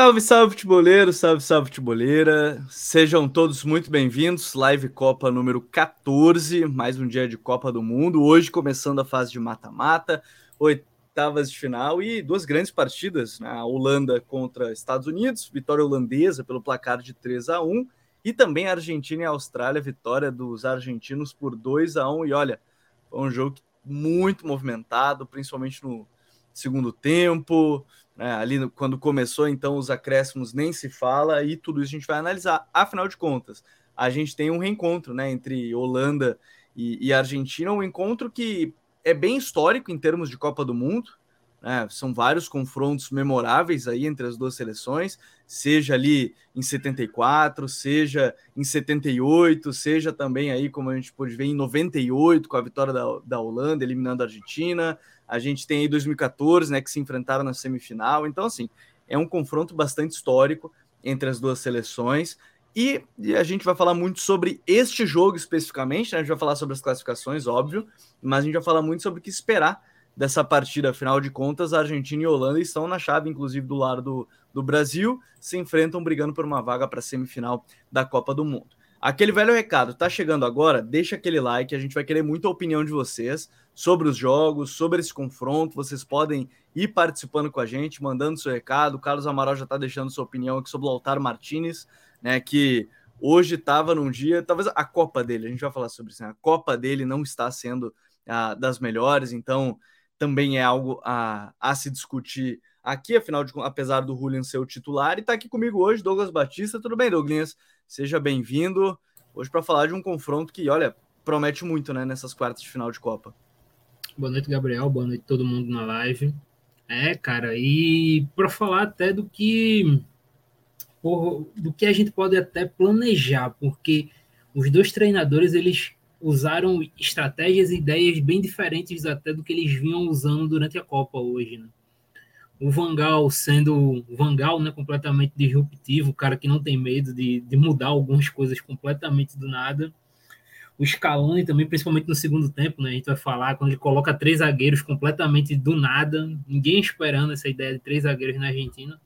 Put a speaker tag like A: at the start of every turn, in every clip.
A: Salve, salve, futeboleiro, salve, salve, futeboleira. Sejam todos muito bem-vindos. Live Copa número 14, mais um dia de Copa do Mundo. Hoje começando a fase de mata-mata, oitavas de final e duas grandes partidas, né? A Holanda contra Estados Unidos, vitória holandesa pelo placar de 3 a 1 e também a Argentina e a Austrália, vitória dos argentinos por 2 a 1 e olha, foi um jogo muito movimentado, principalmente no segundo tempo, né, ali quando começou, então os acréscimos nem se fala e tudo isso a gente vai analisar. Afinal de contas, a gente tem um reencontro né, entre Holanda e, e Argentina, um encontro que é bem histórico em termos de Copa do Mundo. Né, são vários confrontos memoráveis aí entre as duas seleções, seja ali em 74, seja em 78, seja também aí, como a gente pôde ver, em 98, com a vitória da, da Holanda eliminando a Argentina, a gente tem aí 2014, né, que se enfrentaram na semifinal. Então, assim, é um confronto bastante histórico entre as duas seleções. E, e, a gente vai falar muito sobre este jogo especificamente, né? A gente vai falar sobre as classificações, óbvio, mas a gente vai falar muito sobre o que esperar dessa partida. Afinal de contas, a Argentina e a Holanda estão na chave, inclusive do lado do, do Brasil, se enfrentam brigando por uma vaga para a semifinal da Copa do Mundo. Aquele velho recado, tá chegando agora? Deixa aquele like, a gente vai querer muito a opinião de vocês sobre os jogos, sobre esse confronto. Vocês podem ir participando com a gente, mandando seu recado. O Carlos Amaral já está deixando sua opinião aqui sobre o Lautaro Martinez, né? Que hoje estava num dia, talvez a Copa dele, a gente vai falar sobre isso, né? A Copa dele não está sendo a, das melhores, então também é algo a, a se discutir aqui, afinal de apesar do Julian ser o titular, e está aqui comigo hoje, Douglas Batista. Tudo bem, Douglas? Seja bem-vindo. Hoje para falar de um confronto que, olha, promete muito, né, nessas quartas de final de Copa.
B: Boa noite, Gabriel. Boa noite todo mundo na live. É, cara, e para falar até do que por, do que a gente pode até planejar, porque os dois treinadores eles usaram estratégias e ideias bem diferentes até do que eles vinham usando durante a Copa hoje, né? O Vangal sendo Vangal, né, completamente disruptivo, o cara que não tem medo de, de mudar algumas coisas completamente do nada o Scaloni também, principalmente no segundo tempo, né? A gente vai falar quando ele coloca três zagueiros completamente do nada, ninguém esperando essa ideia de três zagueiros na Argentina.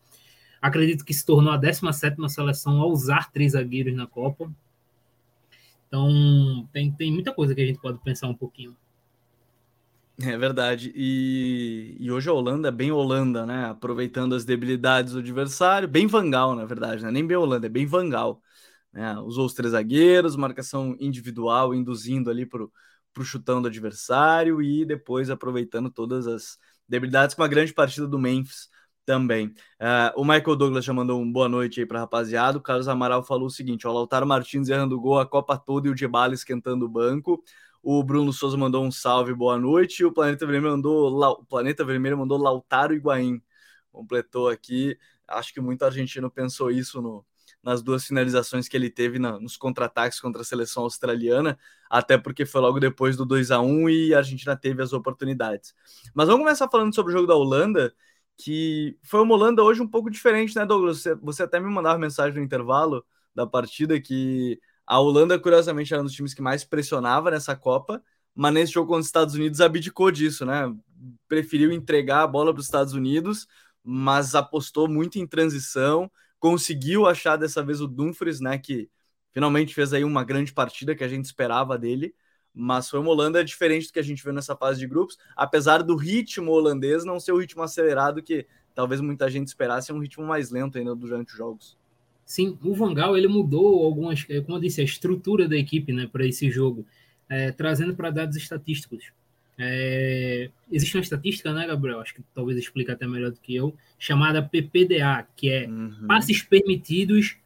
B: Acredito que se tornou a 17 seleção a usar três zagueiros na Copa. Então, tem, tem muita coisa que a gente pode pensar um pouquinho.
A: É verdade. E, e hoje a Holanda é bem Holanda, né? Aproveitando as debilidades do adversário. Bem Vangal, na verdade, né? Nem bem Holanda, é bem Vangal. Né? Usou os três zagueiros, marcação individual, induzindo ali para o chutão do adversário e depois aproveitando todas as debilidades com uma grande partida do Memphis também. Uh, o Michael Douglas já mandou um boa noite aí para rapaziada. O Carlos Amaral falou o seguinte: o Lautaro Martins errando gol a Copa toda e o Djebala esquentando o banco. O Bruno Souza mandou um salve, boa noite. O Planeta Vermelho mandou, o Planeta Vermelho mandou Lautaro Higuaín. Completou aqui. Acho que muito argentino pensou isso no, nas duas finalizações que ele teve na, nos contra-ataques contra a seleção australiana, até porque foi logo depois do 2 a 1 e a Argentina teve as oportunidades. Mas vamos começar falando sobre o jogo da Holanda, que foi uma Holanda hoje um pouco diferente, né, Douglas? Você, você até me mandava mensagem no intervalo da partida que a Holanda, curiosamente, era um dos times que mais pressionava nessa Copa, mas nesse jogo contra os Estados Unidos abdicou disso, né? Preferiu entregar a bola para os Estados Unidos, mas apostou muito em transição, conseguiu achar dessa vez o Dumfries, né, que finalmente fez aí uma grande partida que a gente esperava dele, mas foi uma Holanda diferente do que a gente viu nessa fase de grupos, apesar do ritmo holandês não ser o ritmo acelerado que talvez muita gente esperasse, é um ritmo mais lento ainda durante os jogos.
B: Sim, o Vangal ele mudou algumas, como eu disse, a estrutura da equipe, né, para esse jogo, é, trazendo para dados estatísticos. É, existe uma estatística, né, Gabriel? Acho que talvez explique até melhor do que eu, chamada PPDA, que é uhum. passes permitidos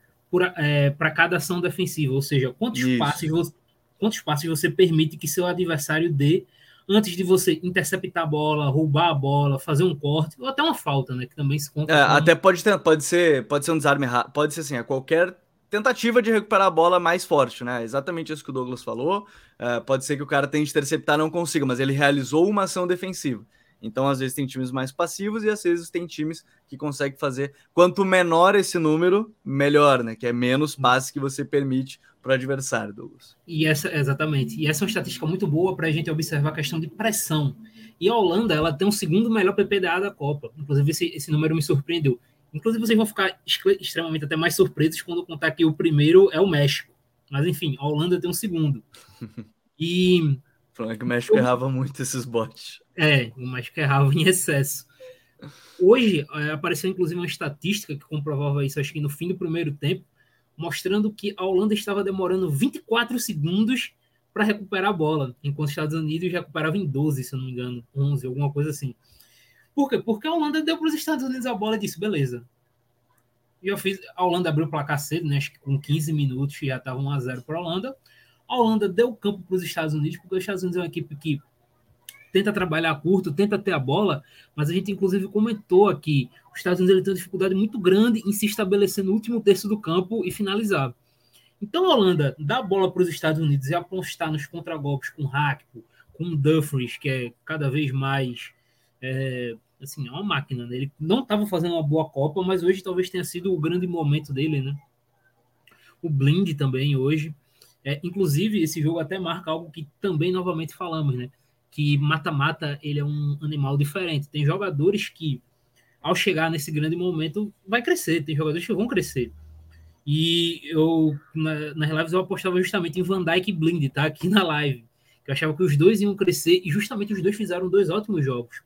B: é, para cada ação defensiva, ou seja, quantos passes, você, quantos passes você permite que seu adversário dê antes de você interceptar a bola, roubar a bola, fazer um corte, ou até uma falta, né? Que também se conta.
A: É, até pode, ter, pode, ser, pode ser um desarme errado, pode ser assim, a qualquer tentativa de recuperar a bola mais forte, né? Exatamente isso que o Douglas falou. Uh, pode ser que o cara tente interceptar não consiga, mas ele realizou uma ação defensiva. Então, às vezes, tem times mais passivos e às vezes tem times que conseguem fazer. Quanto menor esse número, melhor, né? Que é menos passe que você permite para o adversário, Douglas.
B: E essa, exatamente. E essa é uma estatística muito boa para a gente observar a questão de pressão. E a Holanda, ela tem o segundo melhor PPDA da Copa. Inclusive, esse, esse número me surpreendeu Inclusive, vocês vão ficar extremamente até mais surpresos quando eu contar que o primeiro é o México. Mas, enfim, a Holanda tem um segundo. E.
A: Falando que o México eu... errava muito esses bots.
B: É, o México errava em excesso. Hoje, é, apareceu inclusive uma estatística que comprovava isso, acho que no fim do primeiro tempo, mostrando que a Holanda estava demorando 24 segundos para recuperar a bola, enquanto os Estados Unidos recuperava em 12, se eu não me engano, 11, alguma coisa assim. Por quê? Porque a Holanda deu para os Estados Unidos a bola e disse, beleza. E eu fiz, a Holanda abriu o placar cedo, né? Acho que com 15 minutos já estava 1 a 0 para a Holanda. A Holanda deu campo para os Estados Unidos, porque os Estados Unidos é uma equipe que tenta trabalhar curto, tenta ter a bola, mas a gente inclusive comentou aqui, os Estados Unidos ele tem uma dificuldade muito grande em se estabelecer no último terço do campo e finalizar. Então a Holanda dá a bola para os Estados Unidos e apostar nos contragolpes com Hackpo, com Dumfries, que é cada vez mais é, assim, é uma máquina. Né? Ele não estava fazendo uma boa Copa, mas hoje talvez tenha sido o grande momento dele, né? O Blind também hoje. É, inclusive, esse jogo até marca algo que também novamente falamos, né? Que mata-mata ele é um animal diferente. Tem jogadores que, ao chegar nesse grande momento, vai crescer. Tem jogadores que vão crescer. E eu, na, nas lives, eu apostava justamente em Van Dijk e Blind, tá? Aqui na live. Eu achava que os dois iam crescer e justamente os dois fizeram dois ótimos jogos.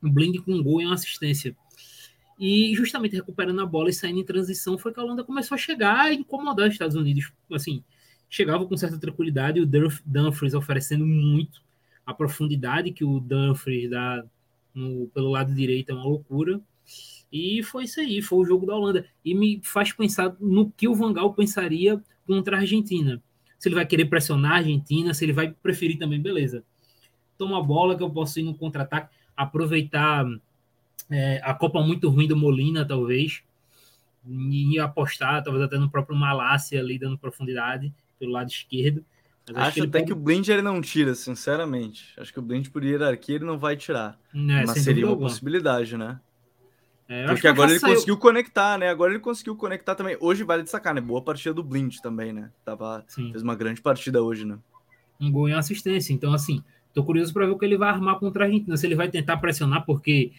B: Um Blind com um gol e uma assistência. E justamente recuperando a bola e saindo em transição foi que a Holanda começou a chegar e incomodar os Estados Unidos. Assim, chegava com certa tranquilidade o Dumfries oferecendo muito a profundidade que o Dumfries dá no, pelo lado direito é uma loucura. E foi isso aí, foi o jogo da Holanda. E me faz pensar no que o Vangal pensaria contra a Argentina. Se ele vai querer pressionar a Argentina, se ele vai preferir também, beleza. Toma a bola que eu posso ir no contra-ataque, aproveitar é, a Copa muito ruim do Molina, talvez, e apostar, talvez até no próprio Malásia ali, dando profundidade pelo lado esquerdo.
A: Acho, acho, que até pode... que o Blind ele não tira, sinceramente. Acho que o Blind por hierarquia ele não vai tirar. É, Mas seria uma alguma. possibilidade, né? É, Porque agora ele saiu... conseguiu conectar, né? Agora ele conseguiu conectar também. Hoje vale destacar, né? Boa partida do Blind também, né? Tava, fez uma grande partida hoje, né?
B: Um gol em assistência. Então, assim, tô curioso para ver o que ele vai armar contra a Argentina. Se ele vai tentar pressionar, porque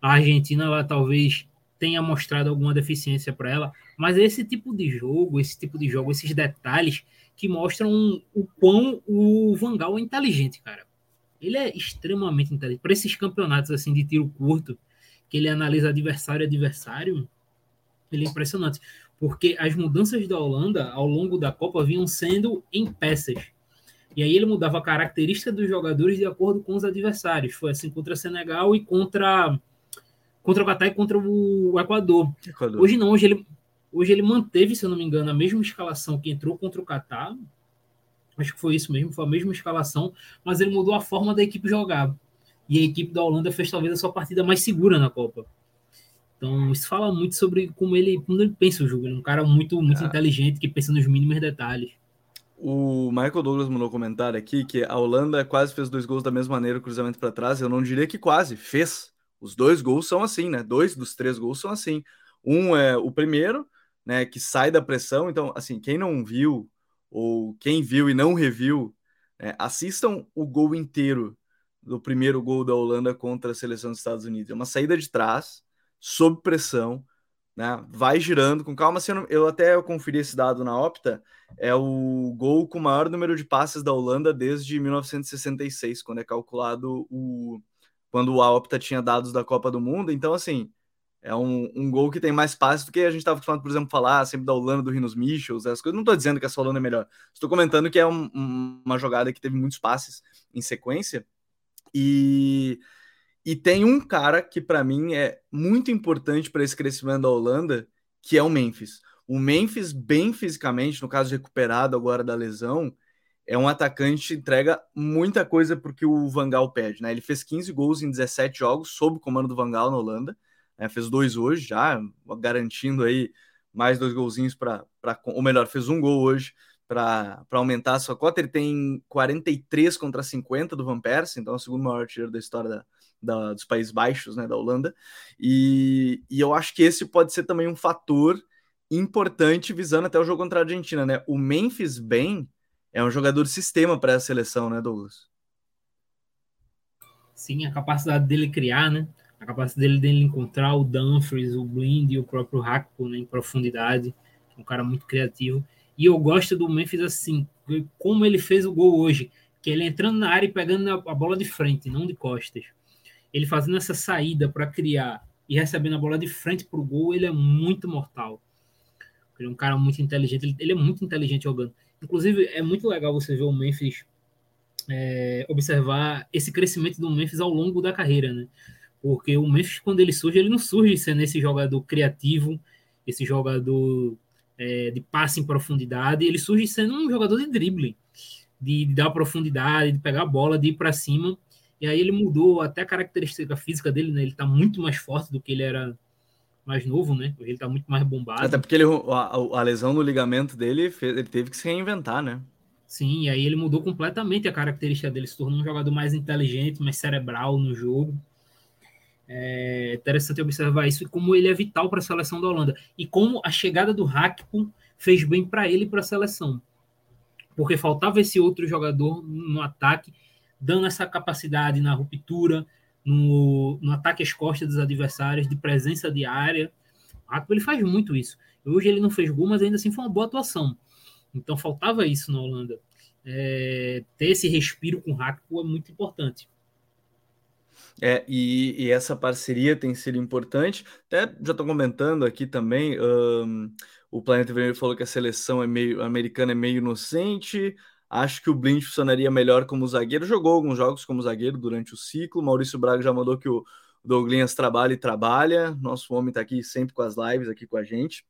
B: a Argentina ela talvez tenha mostrado alguma deficiência para ela. Mas esse tipo de jogo, esse tipo de jogo, esses detalhes que mostram o quão o Vangal é inteligente, cara. Ele é extremamente inteligente. Para esses campeonatos assim de tiro curto, que ele analisa adversário adversário, ele é impressionante, porque as mudanças da Holanda ao longo da Copa vinham sendo em peças. E aí ele mudava a característica dos jogadores de acordo com os adversários. Foi assim contra Senegal e contra contra o Catar e contra o Equador. Equador. Hoje não, hoje ele hoje ele manteve, se eu não me engano, a mesma escalação que entrou contra o Catar. Acho que foi isso mesmo, foi a mesma escalação, mas ele mudou a forma da equipe jogar e a equipe da Holanda fez talvez a sua partida mais segura na Copa. Então, isso fala muito sobre como ele, como ele pensa o jogo. Ele é um cara muito, muito é. inteligente que pensa nos mínimos detalhes.
A: O Michael Douglas mandou um comentário aqui que a Holanda quase fez dois gols da mesma maneira, cruzamento para trás. Eu não diria que quase, fez. Os dois gols são assim, né? Dois dos três gols são assim. Um é o primeiro, né, que sai da pressão. Então, assim, quem não viu ou quem viu e não reviu, né, assistam o gol inteiro do primeiro gol da Holanda contra a seleção dos Estados Unidos. É uma saída de trás, sob pressão, né? Vai girando com calma. Assim, eu até conferi esse dado na Opta. É o gol com o maior número de passes da Holanda desde 1966, quando é calculado o quando a Opta tinha dados da Copa do Mundo. Então, assim, é um, um gol que tem mais passes do que a gente estava falando, por exemplo, falar sempre da Holanda, do Rinos Michels, essas coisas. Não estou dizendo que essa Holanda é melhor. Estou comentando que é um, um, uma jogada que teve muitos passes em sequência e, e tem um cara que para mim é muito importante para esse crescimento da Holanda, que é o Memphis. O Memphis, bem fisicamente, no caso recuperado agora da lesão, é um atacante que entrega muita coisa porque o Vangal pede. Né? Ele fez 15 gols em 17 jogos sob o comando do Vangal na Holanda. Né? Fez dois hoje já, garantindo aí mais dois golzinhos para. Ou melhor, fez um gol hoje para aumentar a sua cota. Ele tem 43 contra 50 do Van Persie, então é o segundo maior artilheiro da história da, da, dos Países Baixos, né, da Holanda. E, e eu acho que esse pode ser também um fator importante visando até o jogo contra a Argentina, né? O Memphis bem é um jogador sistema para a seleção, né, Douglas?
B: Sim, a capacidade dele criar, né? A capacidade dele, dele encontrar o Dumfries, o Blind e o próprio Hackpo né, em profundidade, um cara muito criativo. E eu gosto do Memphis assim, como ele fez o gol hoje, que ele entrando na área e pegando a bola de frente, não de costas. Ele fazendo essa saída para criar e recebendo a bola de frente para o gol, ele é muito mortal. Ele é um cara muito inteligente, ele, ele, é muito inteligente jogando. Inclusive, é muito legal você ver o Memphis, é, observar esse crescimento do Memphis ao longo da carreira, né? Porque o Memphis, quando ele surge, ele não surge sendo esse jogador criativo, esse jogador é, de passe em profundidade, ele surge sendo um jogador de drible, de, de dar profundidade, de pegar a bola, de ir para cima. E aí ele mudou até a característica física dele, né? Ele está muito mais forte do que ele era mais novo, né? Ele está muito mais bombado.
A: Até porque ele, a, a, lesão no ligamento dele, fez, ele teve que se reinventar, né?
B: Sim, e aí ele mudou completamente a característica dele, se tornou um jogador mais inteligente, mais cerebral no jogo. É interessante observar isso e como ele é vital para a seleção da Holanda. E como a chegada do Hakpo fez bem para ele e para a seleção. Porque faltava esse outro jogador no ataque, dando essa capacidade na ruptura, no, no ataque às costas dos adversários, de presença de área. O Hakpo ele faz muito isso. Hoje ele não fez gol, mas ainda assim foi uma boa atuação. Então faltava isso na Holanda. É, ter esse respiro com o Hakpo é muito importante.
A: É, e, e, essa parceria tem sido importante. Até já estou comentando aqui também. Um, o Planeta Vermelho falou que a seleção é meio americana é meio inocente. Acho que o Blind funcionaria melhor como zagueiro. Jogou alguns jogos como zagueiro durante o ciclo. Maurício Braga já mandou que o Douglas trabalha e trabalha. Nosso homem está aqui sempre com as lives aqui com a gente.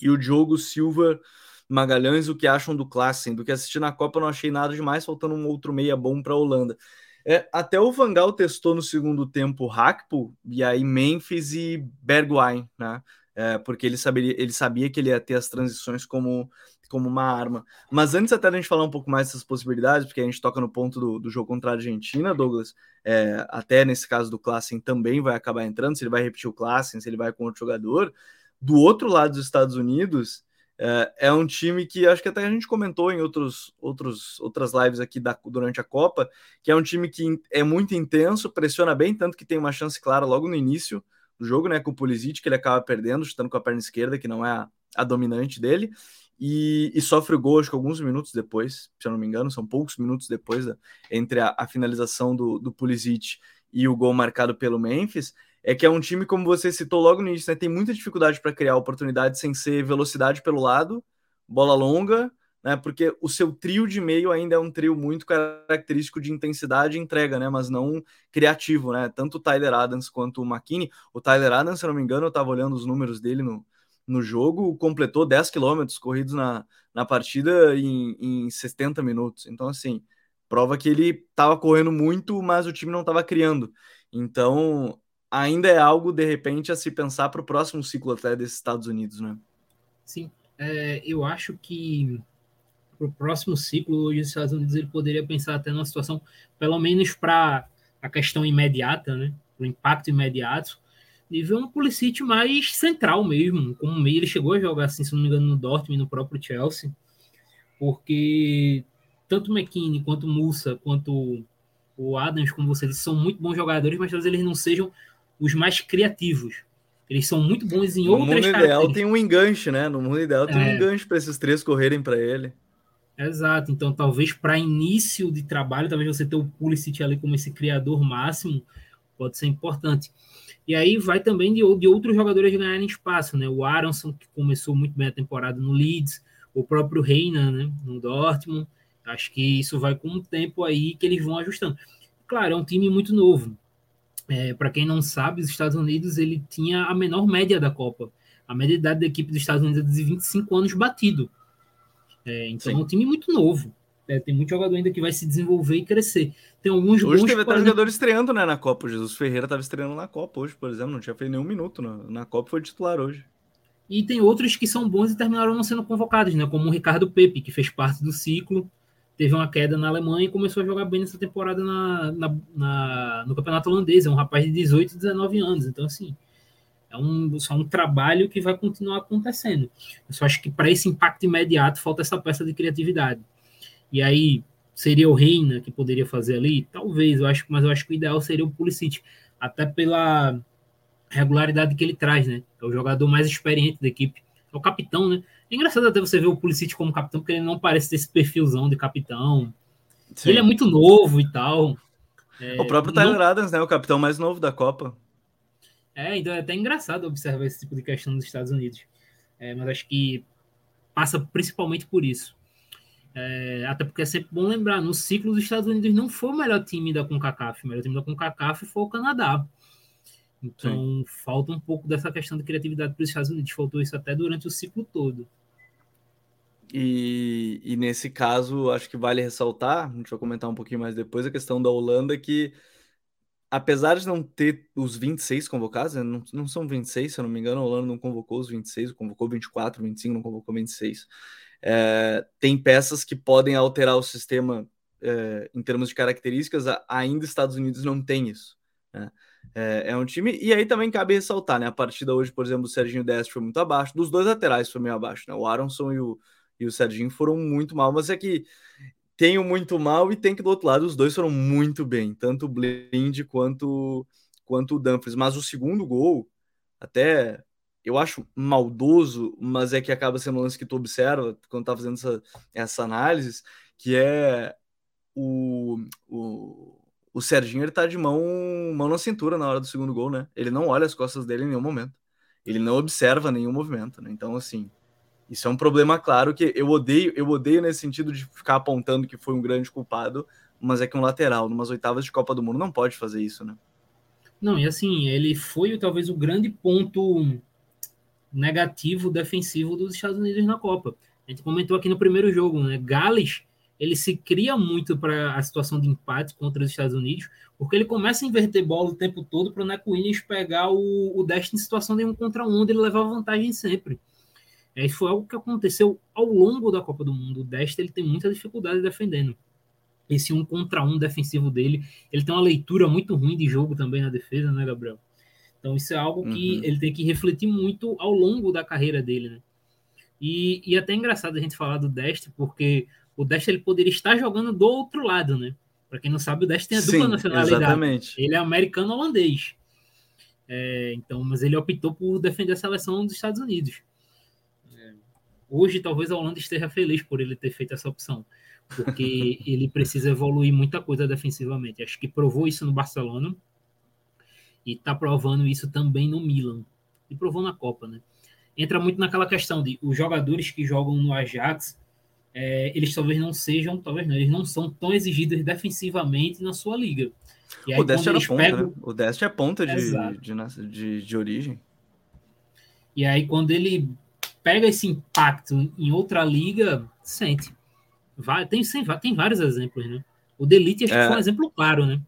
A: E o Diogo Silva Magalhães, o que acham do Klassen? Do que assisti na Copa, não achei nada demais, faltando um outro meia bom para a Holanda. É, até o Vangal testou no segundo tempo Hackpo, e aí Memphis e Bergwijn, né? É, porque ele, saberia, ele sabia que ele ia ter as transições como, como uma arma. Mas antes até da gente falar um pouco mais dessas possibilidades, porque a gente toca no ponto do, do jogo contra a Argentina, Douglas, é, até nesse caso do Klassen também vai acabar entrando, se ele vai repetir o Klassen, se ele vai com outro jogador. Do outro lado dos Estados Unidos, é, é, um time que acho que até a gente comentou em outros, outros, outras lives aqui da, durante a Copa, que é um time que é muito intenso, pressiona bem, tanto que tem uma chance clara logo no início do jogo, né? Com o Pulisic, que ele acaba perdendo, chutando com a perna esquerda, que não é a, a dominante dele, e, e, sofre o gol, acho que alguns minutos depois, se eu não me engano, são poucos minutos depois da, entre a, a finalização do, do Pulisic e o gol marcado pelo Memphis é que é um time, como você citou logo no início, né, tem muita dificuldade para criar oportunidade sem ser velocidade pelo lado, bola longa, né, porque o seu trio de meio ainda é um trio muito característico de intensidade e entrega, né, mas não criativo, né, tanto o Tyler Adams quanto o McKinney. O Tyler Adams, se eu não me engano, eu estava olhando os números dele no, no jogo, completou 10 quilômetros corridos na, na partida em, em 70 minutos. Então, assim, prova que ele estava correndo muito, mas o time não estava criando. Então, ainda é algo, de repente, a se pensar para o próximo ciclo até desses Estados Unidos, né?
B: Sim, é, eu acho que para o próximo ciclo, os Estados Unidos ele poderia pensar até numa situação, pelo menos para a questão imediata, né? O impacto imediato, de ver um Pulisic mais central mesmo, como meio ele chegou a jogar assim, se não me engano, no Dortmund no próprio Chelsea, porque tanto McKinney quanto Musa, quanto o Adams, como você disse, são muito bons jogadores, mas talvez eles não sejam os mais criativos. Eles são muito bons em
A: no
B: outras
A: No mundo ideal tem um enganche, né? No mundo ideal tem é. um enganche para esses três correrem para ele.
B: Exato. Então, talvez para início de trabalho, talvez você ter o Pulisic ali como esse criador máximo pode ser importante. E aí vai também de, de outros jogadores ganharem espaço, né? O Aronson, que começou muito bem a temporada no Leeds, o próprio Reina, né? No Dortmund. Acho que isso vai com o tempo aí que eles vão ajustando. Claro, é um time muito novo. É, Para quem não sabe, os Estados Unidos ele tinha a menor média da Copa. A média de idade da equipe dos Estados Unidos é de 25 anos batido. É, então Sim. é um time muito novo. É, tem muito jogador ainda que vai se desenvolver e crescer. Tem alguns
A: hoje teve até jogador estreando né, na Copa. O Jesus Ferreira estava estreando na Copa hoje, por exemplo. Não tinha feito nenhum minuto na, na Copa, foi titular hoje.
B: E tem outros que são bons e terminaram não sendo convocados, né? Como o Ricardo Pepe, que fez parte do ciclo teve uma queda na Alemanha e começou a jogar bem nessa temporada na, na, na, no campeonato holandês. É um rapaz de 18, 19 anos. Então, assim, é um, só um trabalho que vai continuar acontecendo. Eu só acho que para esse impacto imediato falta essa peça de criatividade. E aí, seria o Reina que poderia fazer ali? Talvez, eu acho, mas eu acho que o ideal seria o Pulisic. até pela regularidade que ele traz, né? É o jogador mais experiente da equipe, é o capitão, né? É engraçado até você ver o Pulisic como capitão, porque ele não parece ter esse perfilzão de capitão. Sim. Ele é muito novo e tal.
A: É, o próprio Tyler não... Adams, né? O capitão mais novo da Copa.
B: É, então é até engraçado observar esse tipo de questão nos Estados Unidos. É, mas acho que passa principalmente por isso. É, até porque é sempre bom lembrar, no ciclo dos Estados Unidos não foi o melhor time da CONCACAF, o melhor time da CONCACAF foi o Canadá. Então Sim. falta um pouco dessa questão de criatividade para os Estados Unidos, faltou isso até durante o ciclo todo.
A: E, e, nesse caso, acho que vale ressaltar, a gente vai comentar um pouquinho mais depois, a questão da Holanda, que apesar de não ter os 26 convocados, né, não, não são 26, se eu não me engano, a Holanda não convocou os 26, convocou 24, 25, não convocou 26. É, tem peças que podem alterar o sistema é, em termos de características, ainda Estados Unidos não tem isso. Né? É, é, um time, e aí também cabe ressaltar, né? A partida hoje, por exemplo, o Serginho Deste foi muito abaixo, dos dois laterais foi meio abaixo, né? O Aronson e o, e o Serginho foram muito mal, mas é que tem o muito mal e tem que do outro lado os dois foram muito bem, tanto o Blind quanto, quanto o Dumfries. Mas o segundo gol, até eu acho maldoso, mas é que acaba sendo um lance que tu observa quando tá fazendo essa, essa análise, que é o, o, o Serginho ele tá de mão, mão na cintura na hora do segundo gol, né? Ele não olha as costas dele em nenhum momento. Ele não observa nenhum movimento, né? Então, assim, isso é um problema claro que eu odeio, eu odeio nesse sentido de ficar apontando que foi um grande culpado, mas é que um lateral, numas oitavas de Copa do Mundo, não pode fazer isso, né?
B: Não, e assim, ele foi talvez o grande ponto negativo defensivo dos Estados Unidos na Copa. A gente comentou aqui no primeiro jogo, né? Gales, ele se cria muito para a situação de empate contra os Estados Unidos, porque ele começa a inverter bola o tempo todo para o Neco pegar o, o em situação de um contra um, onde ele levava vantagem sempre. É, isso foi algo que aconteceu ao longo da Copa do Mundo. O Desta ele tem muita dificuldade defendendo. Esse um contra um defensivo dele, ele tem uma leitura muito ruim de jogo também na defesa, né, Gabriel? Então isso é algo que uhum. ele tem que refletir muito ao longo da carreira dele, né? E, e até é engraçado a gente falar do Dest, porque o Dest ele poderia estar jogando do outro lado, né? Para quem não sabe, o Dest tem a dupla Sim, nacionalidade. Exatamente. Ele é americano-holandês. É, então, mas ele optou por defender a seleção dos Estados Unidos. Hoje, talvez a Holanda esteja feliz por ele ter feito essa opção, porque ele precisa evoluir muita coisa defensivamente. Acho que provou isso no Barcelona e está provando isso também no Milan e provou na Copa, né? Entra muito naquela questão de os jogadores que jogam no Ajax, é, eles talvez não sejam, talvez não, eles não são tão exigidos defensivamente na sua liga.
A: Aí, o Dest era ponta, pegam... né? O Dest é ponta de, de, de, de origem.
B: E aí, quando ele pega esse impacto em outra liga, sente. Vai, tem, tem vários exemplos, né? O Delete acho é. que foi um exemplo claro, né?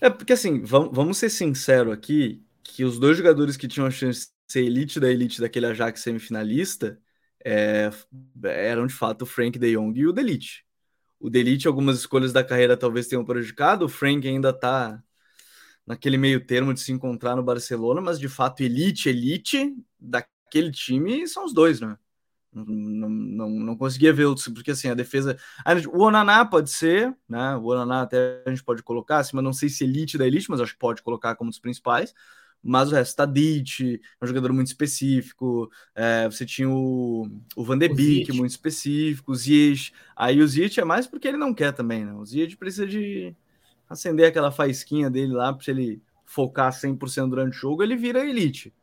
A: É porque assim, vamos, vamos ser sinceros aqui, que os dois jogadores que tinham a chance de ser elite da elite daquele Ajax semifinalista é, eram de fato o Frank de Jong e o Delete. O Delete, algumas escolhas da carreira talvez tenham prejudicado, o Frank ainda tá naquele meio termo de se encontrar no Barcelona, mas de fato elite, elite da, aquele time são os dois, né? Não, não, não, conseguia ver outros, porque assim, a defesa. O Onaná pode ser, né? O Onaná até a gente pode colocar, assim, mas não sei se elite da elite, mas acho que pode colocar como dos principais. Mas o resto, Tadic, é um jogador muito específico. É, você tinha o, o Van de Beek, muito específico, o Ziyech. Aí o Ziyech é mais porque ele não quer também, né? O Ziyech precisa de acender aquela faísquinha dele lá, para ele focar 100% durante o jogo, ele vira elite.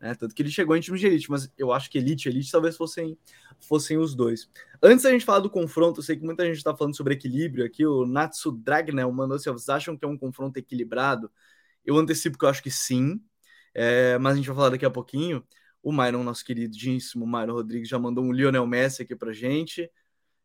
A: Né? Tanto que ele chegou em time de elite, mas eu acho que elite e elite talvez fossem, fossem os dois. Antes da gente falar do confronto, eu sei que muita gente está falando sobre equilíbrio aqui. O Natsu Dragnel mandou se vocês acham que é um confronto equilibrado? Eu antecipo que eu acho que sim, é, mas a gente vai falar daqui a pouquinho. O Myron, nosso queridíssimo Myron Rodrigues, já mandou um Lionel Messi aqui pra gente.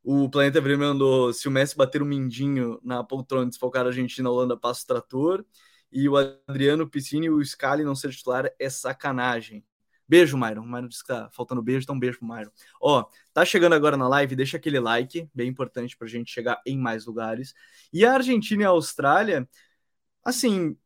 A: O Planeta Vermelho mandou: se o Messi bater um mindinho na poltrona desfocar a Argentina, a Holanda passa o trator e o Adriano Piscine e o Scali não ser titular é sacanagem. Beijo, Myron. O Myron disse que tá faltando beijo, então beijo pro Myron. Ó, tá chegando agora na live, deixa aquele like, bem importante pra gente chegar em mais lugares. E a Argentina e a Austrália, assim,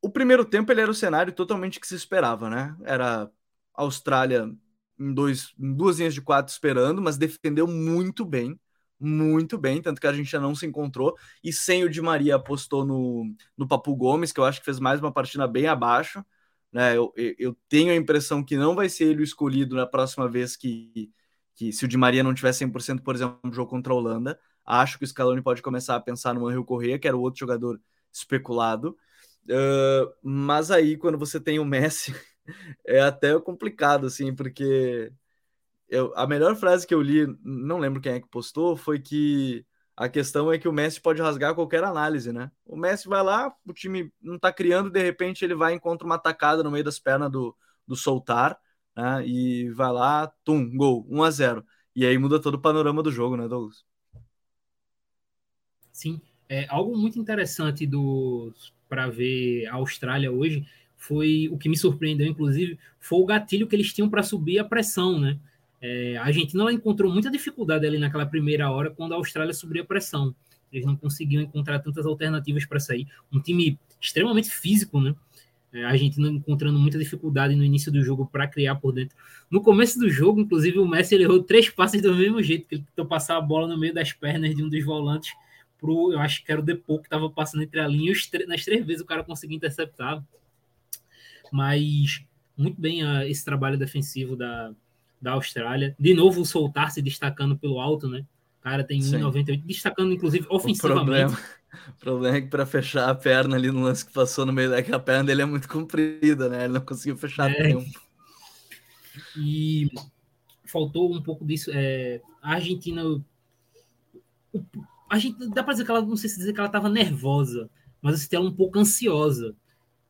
A: o primeiro tempo ele era o cenário totalmente que se esperava, né? Era Austrália em, dois, em duas linhas de quatro esperando, mas defendeu muito bem, muito bem, tanto que a gente já não se encontrou, e sem o Di Maria apostou no, no Papu Gomes, que eu acho que fez mais uma partida bem abaixo, né? Eu, eu tenho a impressão que não vai ser ele o escolhido na próxima vez que, que se o Di Maria não tiver 100%, por exemplo, no jogo contra a Holanda, acho que o Scaloni pode começar a pensar no Angel Correa, que era o outro jogador especulado, uh, mas aí quando você tem o Messi, é até complicado, assim, porque eu, a melhor frase que eu li, não lembro quem é que postou, foi que a questão é que o Messi pode rasgar qualquer análise, né? O Messi vai lá, o time não tá criando, de repente ele vai e encontra uma tacada no meio das pernas do, do Soltar, né? E vai lá, tum, gol, 1 a 0 E aí muda todo o panorama do jogo, né, Douglas?
B: Sim, é algo muito interessante do para ver a Austrália hoje foi o que me surpreendeu, inclusive, foi o gatilho que eles tinham para subir a pressão, né? É, a Argentina encontrou muita dificuldade ali naquela primeira hora quando a Austrália subiu a pressão. Eles não conseguiam encontrar tantas alternativas para sair. Um time extremamente físico, né? É, a Argentina encontrando muita dificuldade no início do jogo para criar por dentro. No começo do jogo, inclusive, o Messi errou três passes do mesmo jeito, que ele tentou passar a bola no meio das pernas de um dos volantes pro, eu acho que era o Depô que estava passando entre a linha, e nas três vezes o cara conseguiu interceptar. Mas muito bem uh, esse trabalho defensivo da, da Austrália. De novo, o soltar se destacando pelo alto, né? O cara tem 1,98, destacando inclusive ofensivamente.
A: O problema, o problema é que para fechar a perna ali no lance que passou no meio daquela perna dele é muito comprida, né? Ele não conseguiu fechar é. tempo.
B: E faltou um pouco disso. É, a Argentina. A gente, dá para dizer que ela, não sei se dizer que ela estava nervosa, mas assim, ela um pouco ansiosa,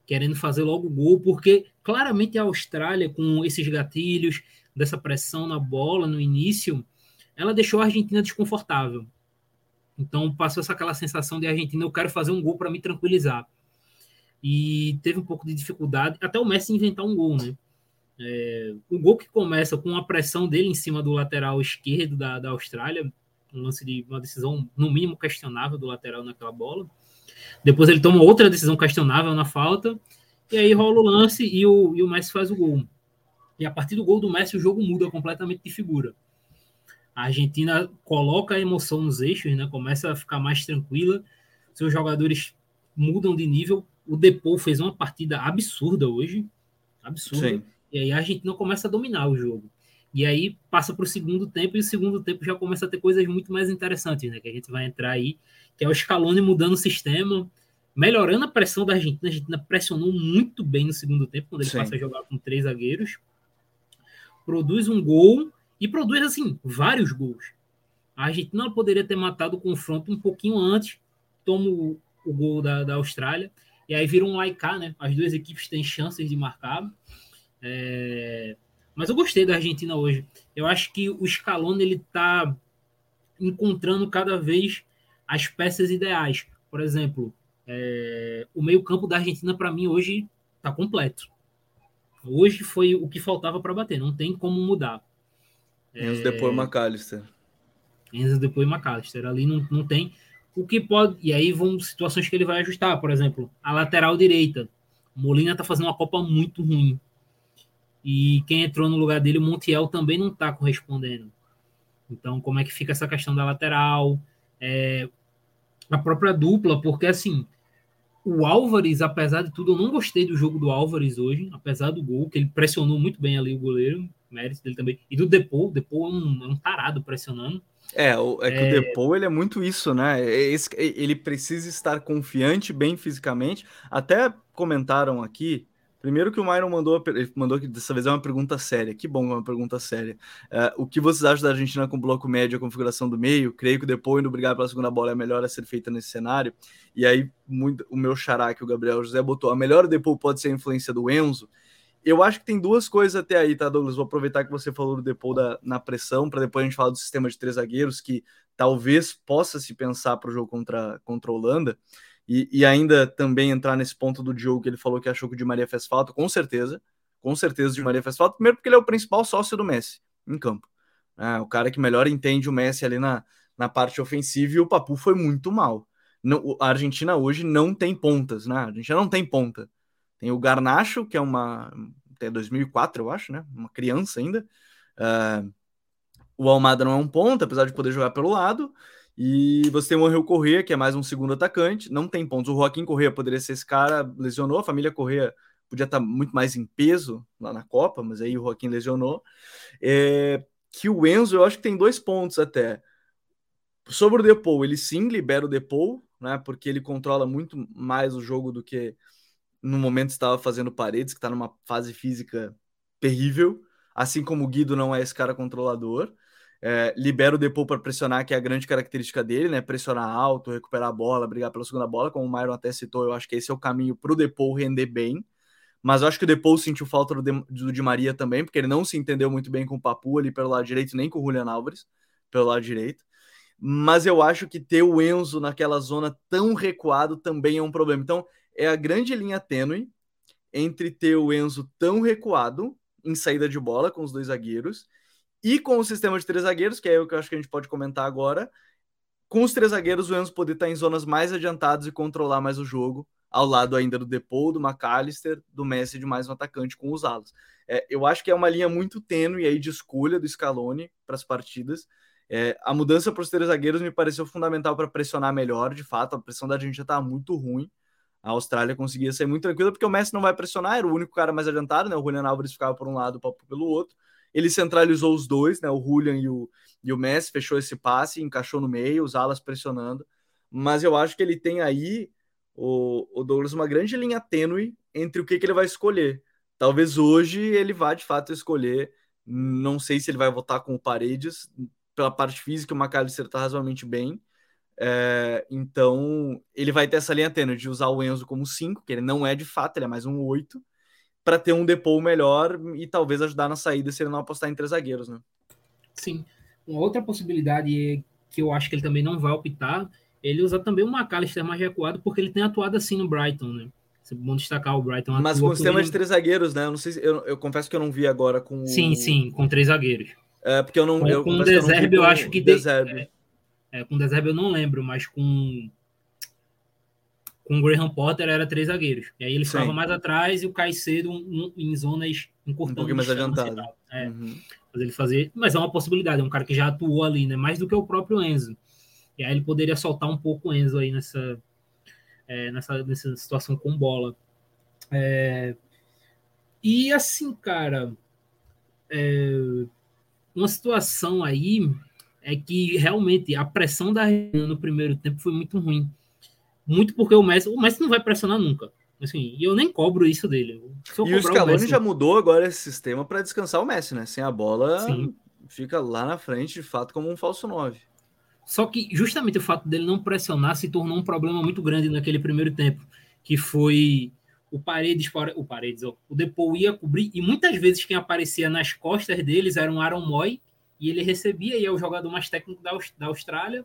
B: querendo fazer logo o gol, porque claramente a Austrália, com esses gatilhos, dessa pressão na bola no início, ela deixou a Argentina desconfortável. Então passou essa aquela sensação de Argentina, eu quero fazer um gol para me tranquilizar. E teve um pouco de dificuldade, até o Messi inventar um gol, né? É, o gol que começa com a pressão dele em cima do lateral esquerdo da, da Austrália, um lance de uma decisão no mínimo questionável do lateral naquela bola. Depois ele toma outra decisão questionável na falta, e aí rola o lance e o, e o Messi faz o gol. E a partir do gol do Messi, o jogo muda completamente de figura. A Argentina coloca a emoção nos eixos, né? começa a ficar mais tranquila. Seus jogadores mudam de nível. O Depou fez uma partida absurda hoje. Absurda. Sim. E aí a Argentina começa a dominar o jogo. E aí passa para o segundo tempo, e o segundo tempo já começa a ter coisas muito mais interessantes, né? Que a gente vai entrar aí, que é o Scaloni mudando o sistema, melhorando a pressão da Argentina. A Argentina pressionou muito bem no segundo tempo, quando ele Sim. passa a jogar com três zagueiros produz um gol e produz, assim, vários gols. A Argentina poderia ter matado o confronto um pouquinho antes, toma o, o gol da, da Austrália, e aí vira um laicar, né? As duas equipes têm chances de marcar. É... Mas eu gostei da Argentina hoje. Eu acho que o Scaloni ele tá encontrando cada vez as peças ideais. Por exemplo, é... o meio-campo da Argentina, para mim, hoje está completo. Hoje foi o que faltava para bater, não tem como mudar.
A: Enzo é... depois McAllister.
B: Enzo depois McAllister. Ali não, não tem o que pode. E aí vão situações que ele vai ajustar. Por exemplo, a lateral direita. Molina tá fazendo uma Copa muito ruim. E quem entrou no lugar dele, o Montiel, também não tá correspondendo. Então, como é que fica essa questão da lateral? É, a própria dupla, porque assim, o Álvares, apesar de tudo, eu não gostei do jogo do Álvares hoje, apesar do gol, que ele pressionou muito bem ali o goleiro, mérito dele também. E do Depou, o Depou é um, é um tarado pressionando.
A: É, o, é que é... o Depou ele é muito isso, né? É esse, ele precisa estar confiante, bem fisicamente. Até comentaram aqui Primeiro que o Myron mandou, ele mandou que dessa vez é uma pergunta séria. Que bom, uma pergunta séria. Uh, o que vocês acham da Argentina com bloco médio, a configuração do meio? Creio que depois do brigar pela segunda bola é melhor a ser feita nesse cenário. E aí, muito, o meu xará que o Gabriel José botou, a melhor depois pode ser a influência do Enzo. Eu acho que tem duas coisas até aí, tá, Douglas? Vou aproveitar que você falou do Depou da, na pressão, para depois a gente falar do sistema de três zagueiros, que talvez possa se pensar para o jogo contra, contra a Holanda. E, e, ainda também entrar nesse ponto do Diogo, que ele falou que achou que o Di Maria fez falta, com certeza. Com certeza o Di Maria fez falta. Primeiro porque ele é o principal sócio do Messi em campo. É, o cara que melhor entende o Messi ali na, na parte ofensiva e o Papu foi muito mal. Não, a Argentina hoje não tem pontas, né? A Argentina não tem ponta. Tem o Garnacho, que é uma. até 2004, eu acho, né? Uma criança ainda. Uh, o Almada não é um ponto, apesar de poder jogar pelo lado. E você tem o Angel Correa, que é mais um segundo atacante, não tem pontos. O Joaquim Correa poderia ser esse cara, lesionou, a família Correa podia estar muito mais em peso lá na Copa, mas aí o Joaquim lesionou. É, que o Enzo, eu acho que tem dois pontos até. Sobre o Depou, ele sim libera o Depou, né? Porque ele controla muito mais o jogo do que no momento estava fazendo paredes, que está numa fase física terrível. Assim como o Guido não é esse cara controlador. É, libera o Depou para pressionar, que é a grande característica dele, né? Pressionar alto, recuperar a bola, brigar pela segunda bola, como o Myron até citou. Eu acho que esse é o caminho para o Depou render bem. Mas eu acho que o Depou sentiu falta do, de, do Di Maria também, porque ele não se entendeu muito bem com o Papu ali pelo lado direito, nem com o Julian Álvares pelo lado direito. Mas eu acho que ter o Enzo naquela zona tão recuado também é um problema. Então, é a grande linha tênue entre ter o Enzo tão recuado em saída de bola com os dois zagueiros e com o sistema de três zagueiros, que é o que eu acho que a gente pode comentar agora. Com os três zagueiros, o Enzo poder estar em zonas mais adiantadas e controlar mais o jogo ao lado ainda do Depou, do McAllister, do Messi de mais um atacante com os alas. É, eu acho que é uma linha muito tênue aí de escolha do Scaloni para as partidas. É, a mudança para os três zagueiros me pareceu fundamental para pressionar melhor, de fato, a pressão da Argentina estava muito ruim. A Austrália conseguia ser muito tranquila, porque o Messi não vai pressionar, era o único cara mais adiantado, né? O Julian Álvares ficava por um lado, o Papo pelo outro. Ele centralizou os dois, né? O Julian e o, e o Messi, fechou esse passe, encaixou no meio, os alas pressionando. Mas eu acho que ele tem aí o, o Douglas uma grande linha tênue entre o que, que ele vai escolher. Talvez hoje ele vá de fato escolher. Não sei se ele vai votar com o Paredes. Pela parte física, o McAllister está razoavelmente bem. É, então, ele vai ter essa linha tênue de usar o Enzo como 5, que ele não é de fato, ele é mais um 8, para ter um depô melhor e talvez ajudar na saída se ele não apostar em três zagueiros, né?
B: Sim. Uma outra possibilidade que eu acho que ele também não vai optar ele usa também o McAllister mais recuado, porque ele tem atuado assim no Brighton, né? É bom destacar o Brighton.
A: Mas com o sistema ele... de três zagueiros, né? Eu não sei se, eu, eu, confesso que eu não vi agora com.
B: Sim, sim, com três zagueiros.
A: É, porque eu não.
B: Com,
A: eu
B: com o Deserbe, eu, eu, acho que. De... É, é, com o Deserbe eu não lembro, mas com. Com o Graham Potter era três zagueiros. E aí ele ficava mais atrás e o Caicedo um, em zonas
A: encurtando. Um pouquinho mais adiantado.
B: É, uhum. Mas ele fazer. Mas é uma possibilidade, é um cara que já atuou ali, né? Mais do que o próprio Enzo. E aí ele poderia soltar um pouco o Enzo aí nessa, é, nessa, nessa situação com bola. É, e assim, cara, é, uma situação aí é que realmente a pressão da Argentina no primeiro tempo foi muito ruim. Muito porque o Messi, o Messi não vai pressionar nunca. Assim, e eu nem cobro isso dele.
A: E o Scaloni Messi, já mudou agora esse sistema para descansar o Messi, né? Sem a bola, Sim. fica lá na frente, de fato, como um falso 9.
B: Só que justamente o fato dele não pressionar se tornou um problema muito grande naquele primeiro tempo, que foi o Paredes, o Paredes, ó, o Depou ia cobrir e muitas vezes quem aparecia nas costas deles era um Aaron Moy e ele recebia e é o jogador mais técnico da, da Austrália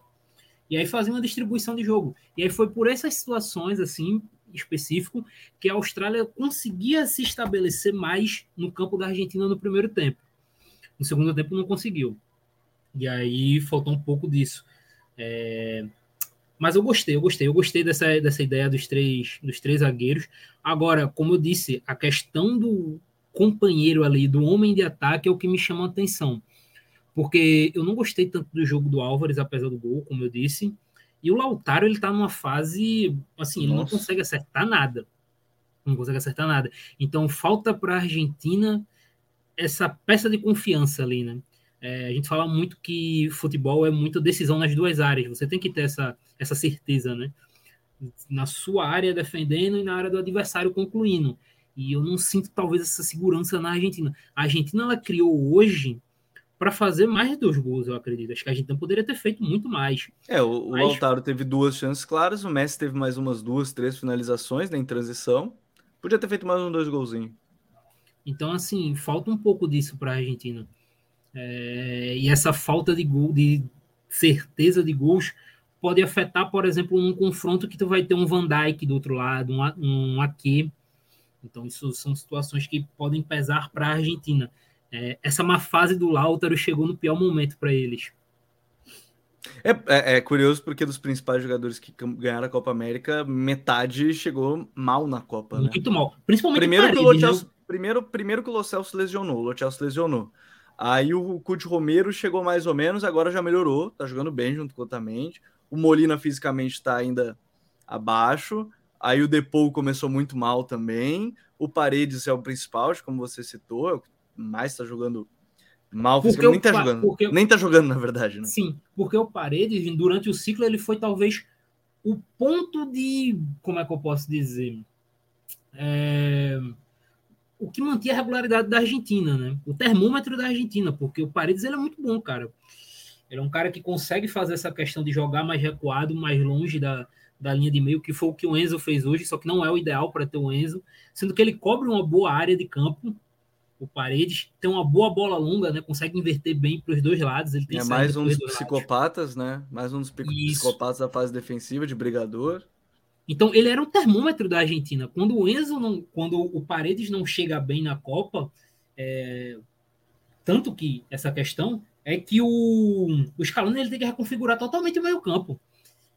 B: e aí fazia uma distribuição de jogo. E aí foi por essas situações assim específico que a Austrália conseguia se estabelecer mais no campo da Argentina no primeiro tempo. No segundo tempo não conseguiu. E aí faltou um pouco disso. É... Mas eu gostei, eu gostei, eu gostei dessa, dessa ideia dos três, dos três zagueiros. Agora, como eu disse, a questão do companheiro ali, do homem de ataque, é o que me chama a atenção. Porque eu não gostei tanto do jogo do Álvares, apesar do gol, como eu disse. E o Lautaro, ele tá numa fase, assim, ele Nossa. não consegue acertar nada. Não consegue acertar nada. Então, falta para a Argentina essa peça de confiança ali, né? É, a gente fala muito que futebol é muita decisão nas duas áreas. Você tem que ter essa, essa certeza, né? Na sua área defendendo e na área do adversário concluindo. E eu não sinto talvez essa segurança na Argentina. A Argentina ela criou hoje para fazer mais de dois gols, eu acredito. Acho que a Argentina poderia ter feito muito mais.
A: É, o, Mas... o Lautaro teve duas chances claras, o Messi teve mais umas duas, três finalizações né, em transição. Podia ter feito mais um, dois golzinhos.
B: Então, assim, falta um pouco disso para a Argentina. É, e essa falta de, gol, de certeza de gols pode afetar, por exemplo, um confronto que tu vai ter um Van Dijk do outro lado, um, um Ake. Então, isso são situações que podem pesar para a Argentina. É, essa má fase do Lautaro chegou no pior momento para eles.
A: É, é, é, curioso porque dos principais jogadores que ganharam a Copa América, metade chegou mal na Copa.
B: Né? Muito né? mal. Principalmente
A: primeiro, o Paredes, que o Celso, né? primeiro, primeiro que o Lo Celso lesionou. O Celso lesionou. Aí o Cudi Romero chegou mais ou menos, agora já melhorou, tá jogando bem junto com o Otamendi. O Molina fisicamente está ainda abaixo. Aí o Depou começou muito mal também. O Paredes é o principal, como você citou, é mais está jogando mal. Porque nem tá jogando. Porque... Nem tá jogando, na verdade. Né?
B: Sim, porque o Paredes, durante o ciclo, ele foi talvez o ponto de. Como é que eu posso dizer? É, o que mantinha a regularidade da Argentina, né? O termômetro da Argentina, porque o Paredes ele é muito bom, cara. Ele é um cara que consegue fazer essa questão de jogar mais recuado, mais longe da, da linha de meio, que foi o que o Enzo fez hoje, só que não é o ideal para ter o Enzo, sendo que ele cobre uma boa área de campo, o Paredes tem uma boa bola longa, né? Consegue inverter bem para os dois lados. Ele tem
A: é mais um dos psicopatas, lados. né? Mais um dos psicopatas da fase defensiva de brigador.
B: Então ele era um termômetro da Argentina. Quando o Enzo não, quando o Paredes não chega bem na Copa, é, tanto que essa questão é que o, o Scaloni ele tem que reconfigurar totalmente o meio campo.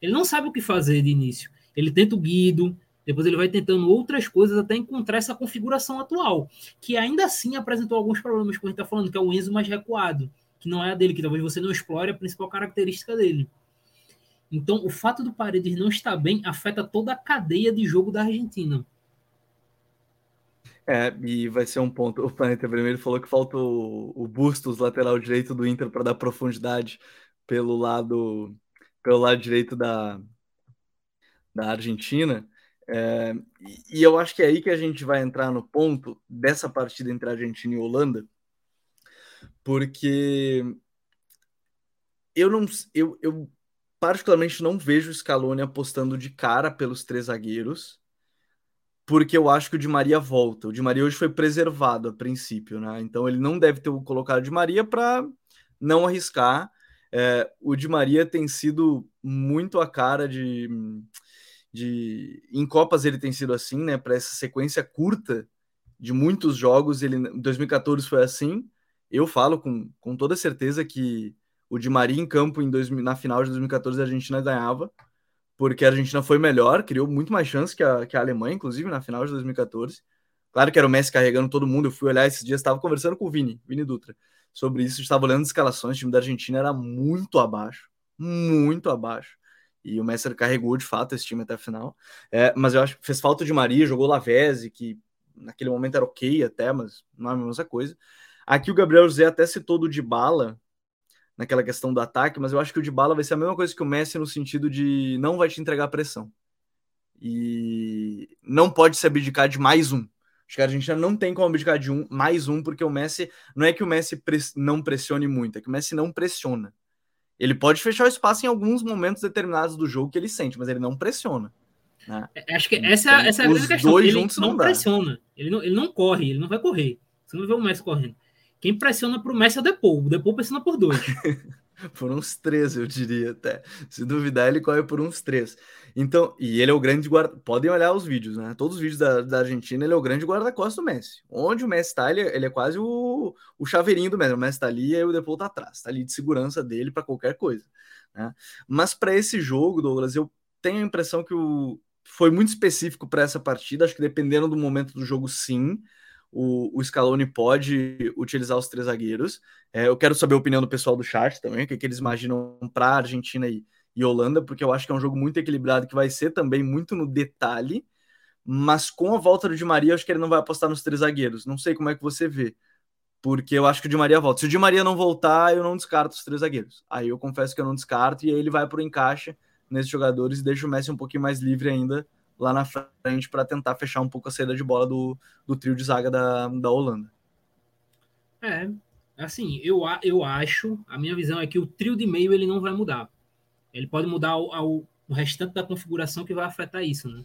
B: Ele não sabe o que fazer de início. Ele tenta o Guido, depois ele vai tentando outras coisas até encontrar essa configuração atual, que ainda assim apresentou alguns problemas, como a gente está falando, que é o Enzo mais recuado, que não é a dele, que talvez você não explore a principal característica dele. Então, o fato do Paredes não estar bem afeta toda a cadeia de jogo da Argentina.
A: É, e vai ser um ponto. O Planeta Vermelho falou que falta o, o Bustos, lateral direito do Inter, para dar profundidade pelo lado pelo lado direito da, da Argentina. É, e eu acho que é aí que a gente vai entrar no ponto dessa partida entre Argentina e Holanda, porque eu não eu, eu particularmente não vejo o Scaloni apostando de cara pelos três zagueiros, porque eu acho que o Di Maria volta. O Di Maria hoje foi preservado a princípio, né? Então ele não deve ter colocado o Di Maria para não arriscar. É, o Di Maria tem sido muito a cara de, de. Em Copas ele tem sido assim, né? Para essa sequência curta de muitos jogos. Ele, em 2014 foi assim. Eu falo com, com toda certeza que o Di Maria em campo em dois, na final de 2014 a Argentina ganhava, porque a Argentina foi melhor, criou muito mais chance que a, que a Alemanha, inclusive na final de 2014. Claro que era o Messi carregando todo mundo. Eu fui olhar esses dias, estava conversando com o Vini, Vini Dutra, sobre isso. Estava olhando as escalações. O time da Argentina era muito abaixo, muito abaixo. E o Messi carregou de fato esse time até a final. É, mas eu acho que fez falta de Maria, jogou Lavezzi, que naquele momento era ok até, mas não é a mesma coisa. Aqui o Gabriel José até citou do Dybala, naquela questão do ataque, mas eu acho que o Dybala vai ser a mesma coisa que o Messi no sentido de não vai te entregar pressão. E não pode se abdicar de mais um. Acho que a Argentina não tem como abdicar de um, mais um, porque o Messi, não é que o Messi não pressione muito, é que o Messi não pressiona. Ele pode fechar o espaço em alguns momentos determinados do jogo que ele sente, mas ele não pressiona. Né?
B: É, acho que essa, então, essa é a grande questão. Dois ele juntos não, não pressiona, ele não, ele não corre, ele não vai correr. Você não vê o Messi correndo. Quem pressiona pro Messi é o Depou. O Depou pressiona por dois.
A: por uns três, eu diria até. Se duvidar, ele corre por uns três. Então, e ele é o grande guarda. Podem olhar os vídeos, né? Todos os vídeos da, da Argentina, ele é o grande guarda-costas do Messi. Onde o Messi está, ele, ele, é quase o, o chaveirinho do Messi. O Messi está ali e o Depou tá atrás. Está ali de segurança dele para qualquer coisa. Né? Mas para esse jogo, Douglas, eu tenho a impressão que o, foi muito específico para essa partida. Acho que dependendo do momento do jogo, sim o, o Scaloni pode utilizar os três zagueiros. É, eu quero saber a opinião do pessoal do chat também, o que, que eles imaginam para Argentina e, e Holanda, porque eu acho que é um jogo muito equilibrado, que vai ser também muito no detalhe, mas com a volta do Di Maria, eu acho que ele não vai apostar nos três zagueiros. Não sei como é que você vê, porque eu acho que o Di Maria volta. Se o Di Maria não voltar, eu não descarto os três zagueiros. Aí eu confesso que eu não descarto, e aí ele vai para o encaixe nesses jogadores e deixa o Messi um pouquinho mais livre ainda lá na frente para tentar fechar um pouco a saída de bola do, do trio de zaga da, da Holanda.
B: É, assim, eu, eu acho, a minha visão é que o trio de meio ele não vai mudar. Ele pode mudar ao, ao o restante da configuração que vai afetar isso, né?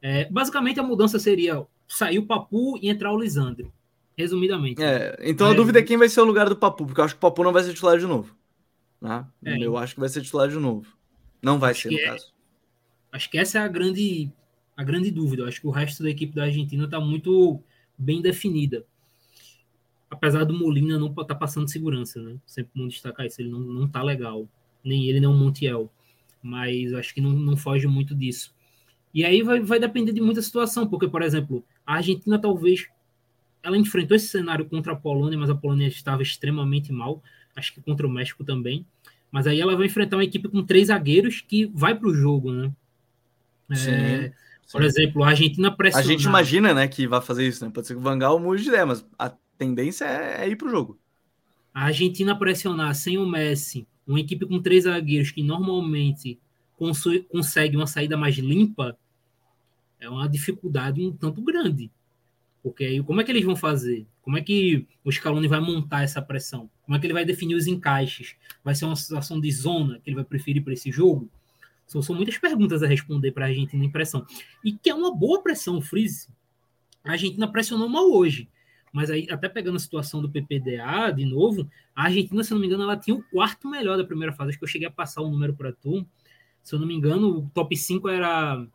B: É, basicamente a mudança seria sair o Papu e entrar o Lisandro, resumidamente.
A: É, então a dúvida é quem vai ser o lugar do Papu, porque eu acho que o Papu não vai ser titular de novo. Né? É, eu acho que vai ser titular de novo. Não vai ser, no é, caso.
B: Acho que essa é a grande a grande dúvida. Eu acho que o resto da equipe da Argentina está muito bem definida. Apesar do Molina não estar tá passando segurança, né? Sempre bom destacar isso. Ele não, não tá legal. Nem ele, nem o Montiel. Mas acho que não, não foge muito disso. E aí vai, vai depender de muita situação, porque, por exemplo, a Argentina talvez ela enfrentou esse cenário contra a Polônia, mas a Polônia estava extremamente mal, acho que contra o México também. Mas aí ela vai enfrentar uma equipe com três zagueiros que vai para o jogo, né?
A: É.
B: Por exemplo, a Argentina pressiona.
A: A gente imagina, né, que vai fazer isso, né? Pode ser que o Vangal mude de ideia, mas a tendência é, é ir para o jogo.
B: A Argentina pressionar sem o Messi, uma equipe com três zagueiros que normalmente consegue uma saída mais limpa, é uma dificuldade um tanto grande. Porque aí, como é que eles vão fazer? Como é que o Scaloni vai montar essa pressão? Como é que ele vai definir os encaixes? Vai ser uma situação de zona que ele vai preferir para esse jogo? São, são, muitas perguntas a responder para a Argentina em pressão. E que é uma boa pressão, Freeze. A Argentina pressionou mal hoje. Mas aí, até pegando a situação do PPDA de novo, a Argentina, se eu não me engano, ela tinha o quarto melhor da primeira fase. Acho que eu cheguei a passar o um número para tu. Se eu não me engano, o top 5 era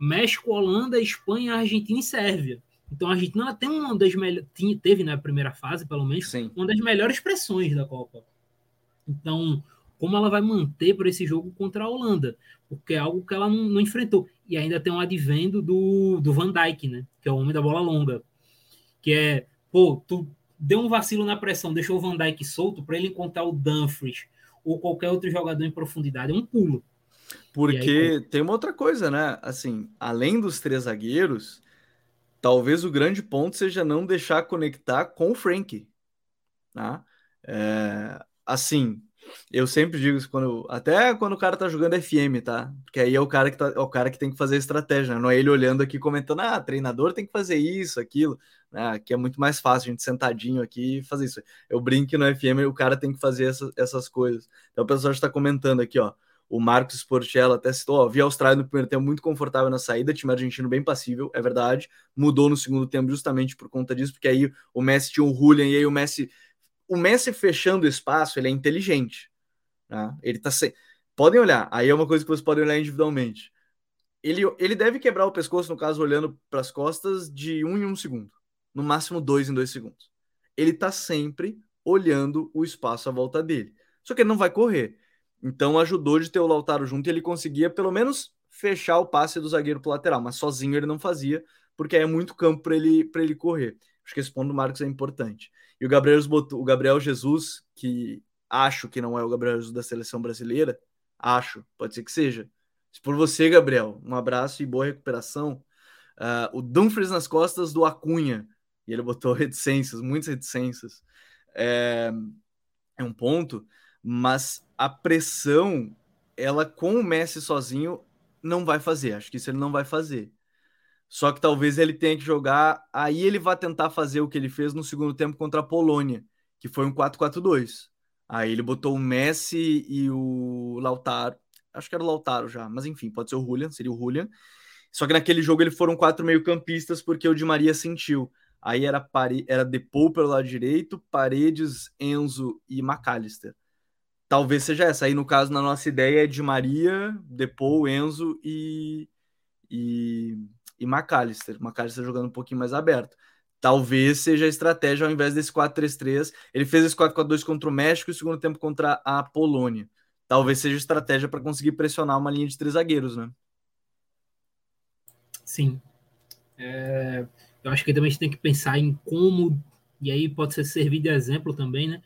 B: México, Holanda, Espanha, Argentina e Sérvia. Então a Argentina tem uma das melhores, teve na primeira fase, pelo menos, Sim. uma das melhores pressões da Copa. Então, como ela vai manter para esse jogo contra a Holanda? Porque é algo que ela não, não, enfrentou. E ainda tem um advendo do, do Van Dijk, né? Que é o homem da bola longa. Que é, pô, tu deu um vacilo na pressão, deixou o Van Dijk solto para ele encontrar o Dumfries ou qualquer outro jogador em profundidade. É um pulo.
A: Porque aí, tem uma outra coisa, né? Assim, além dos três zagueiros, talvez o grande ponto seja não deixar conectar com o Frank. Tá? É, assim, eu sempre digo isso quando. Até quando o cara tá jogando FM, tá? Porque aí é o cara que, tá, é o cara que tem que fazer a estratégia, né? não é ele olhando aqui comentando, ah, treinador tem que fazer isso, aquilo. Né? Aqui é muito mais fácil, a gente sentadinho aqui fazer isso. Eu brinco no FM, o cara tem que fazer essa, essas coisas. Então o pessoal está comentando aqui, ó. O Marcos Sportiello até citou, ó, vi a Austrália no primeiro tempo muito confortável na saída, time argentino bem passível, é verdade. Mudou no segundo tempo justamente por conta disso, porque aí o Messi tinha o Julian e aí o Messi o Messi fechando o espaço, ele é inteligente. Tá? Ele tá se... Podem olhar, aí é uma coisa que vocês podem olhar individualmente. Ele, ele deve quebrar o pescoço, no caso, olhando para as costas, de um em um segundo. No máximo dois em dois segundos. Ele tá sempre olhando o espaço à volta dele. Só que ele não vai correr. Então ajudou de ter o Lautaro junto e ele conseguia pelo menos fechar o passe do zagueiro para lateral, mas sozinho ele não fazia, porque aí é muito campo para ele, ele correr. Acho que esse ponto do Marcos é importante. E o Gabriel, o Gabriel Jesus, que acho que não é o Gabriel Jesus da seleção brasileira, acho, pode ser que seja. Se por você, Gabriel, um abraço e boa recuperação. Uh, o Dumfries nas costas do Acunha, e ele botou reticências, muitas reticências. É, é um ponto mas a pressão, ela com o Messi sozinho não vai fazer. Acho que isso ele não vai fazer. Só que talvez ele tenha que jogar, aí ele vai tentar fazer o que ele fez no segundo tempo contra a Polônia, que foi um 4-4-2. Aí ele botou o Messi e o Lautaro, acho que era o Lautaro já, mas enfim, pode ser o Julian, seria o Julian. Só que naquele jogo ele foram quatro meio-campistas porque o Di Maria sentiu. Aí era, Pare... era Depou pelo lado direito, Paredes, Enzo e McAllister. Talvez seja essa. Aí, no caso, na nossa ideia é de Maria, Depou, Enzo e, e, e McAllister. McAllister jogando um pouquinho mais aberto. Talvez seja a estratégia ao invés desse 4-3-3. Ele fez esse 4-4-2 contra o México e o segundo tempo contra a Polônia. Talvez seja estratégia para conseguir pressionar uma linha de três zagueiros, né?
B: Sim. É, eu acho que também a gente tem que pensar em como, e aí pode ser servir de exemplo também, né?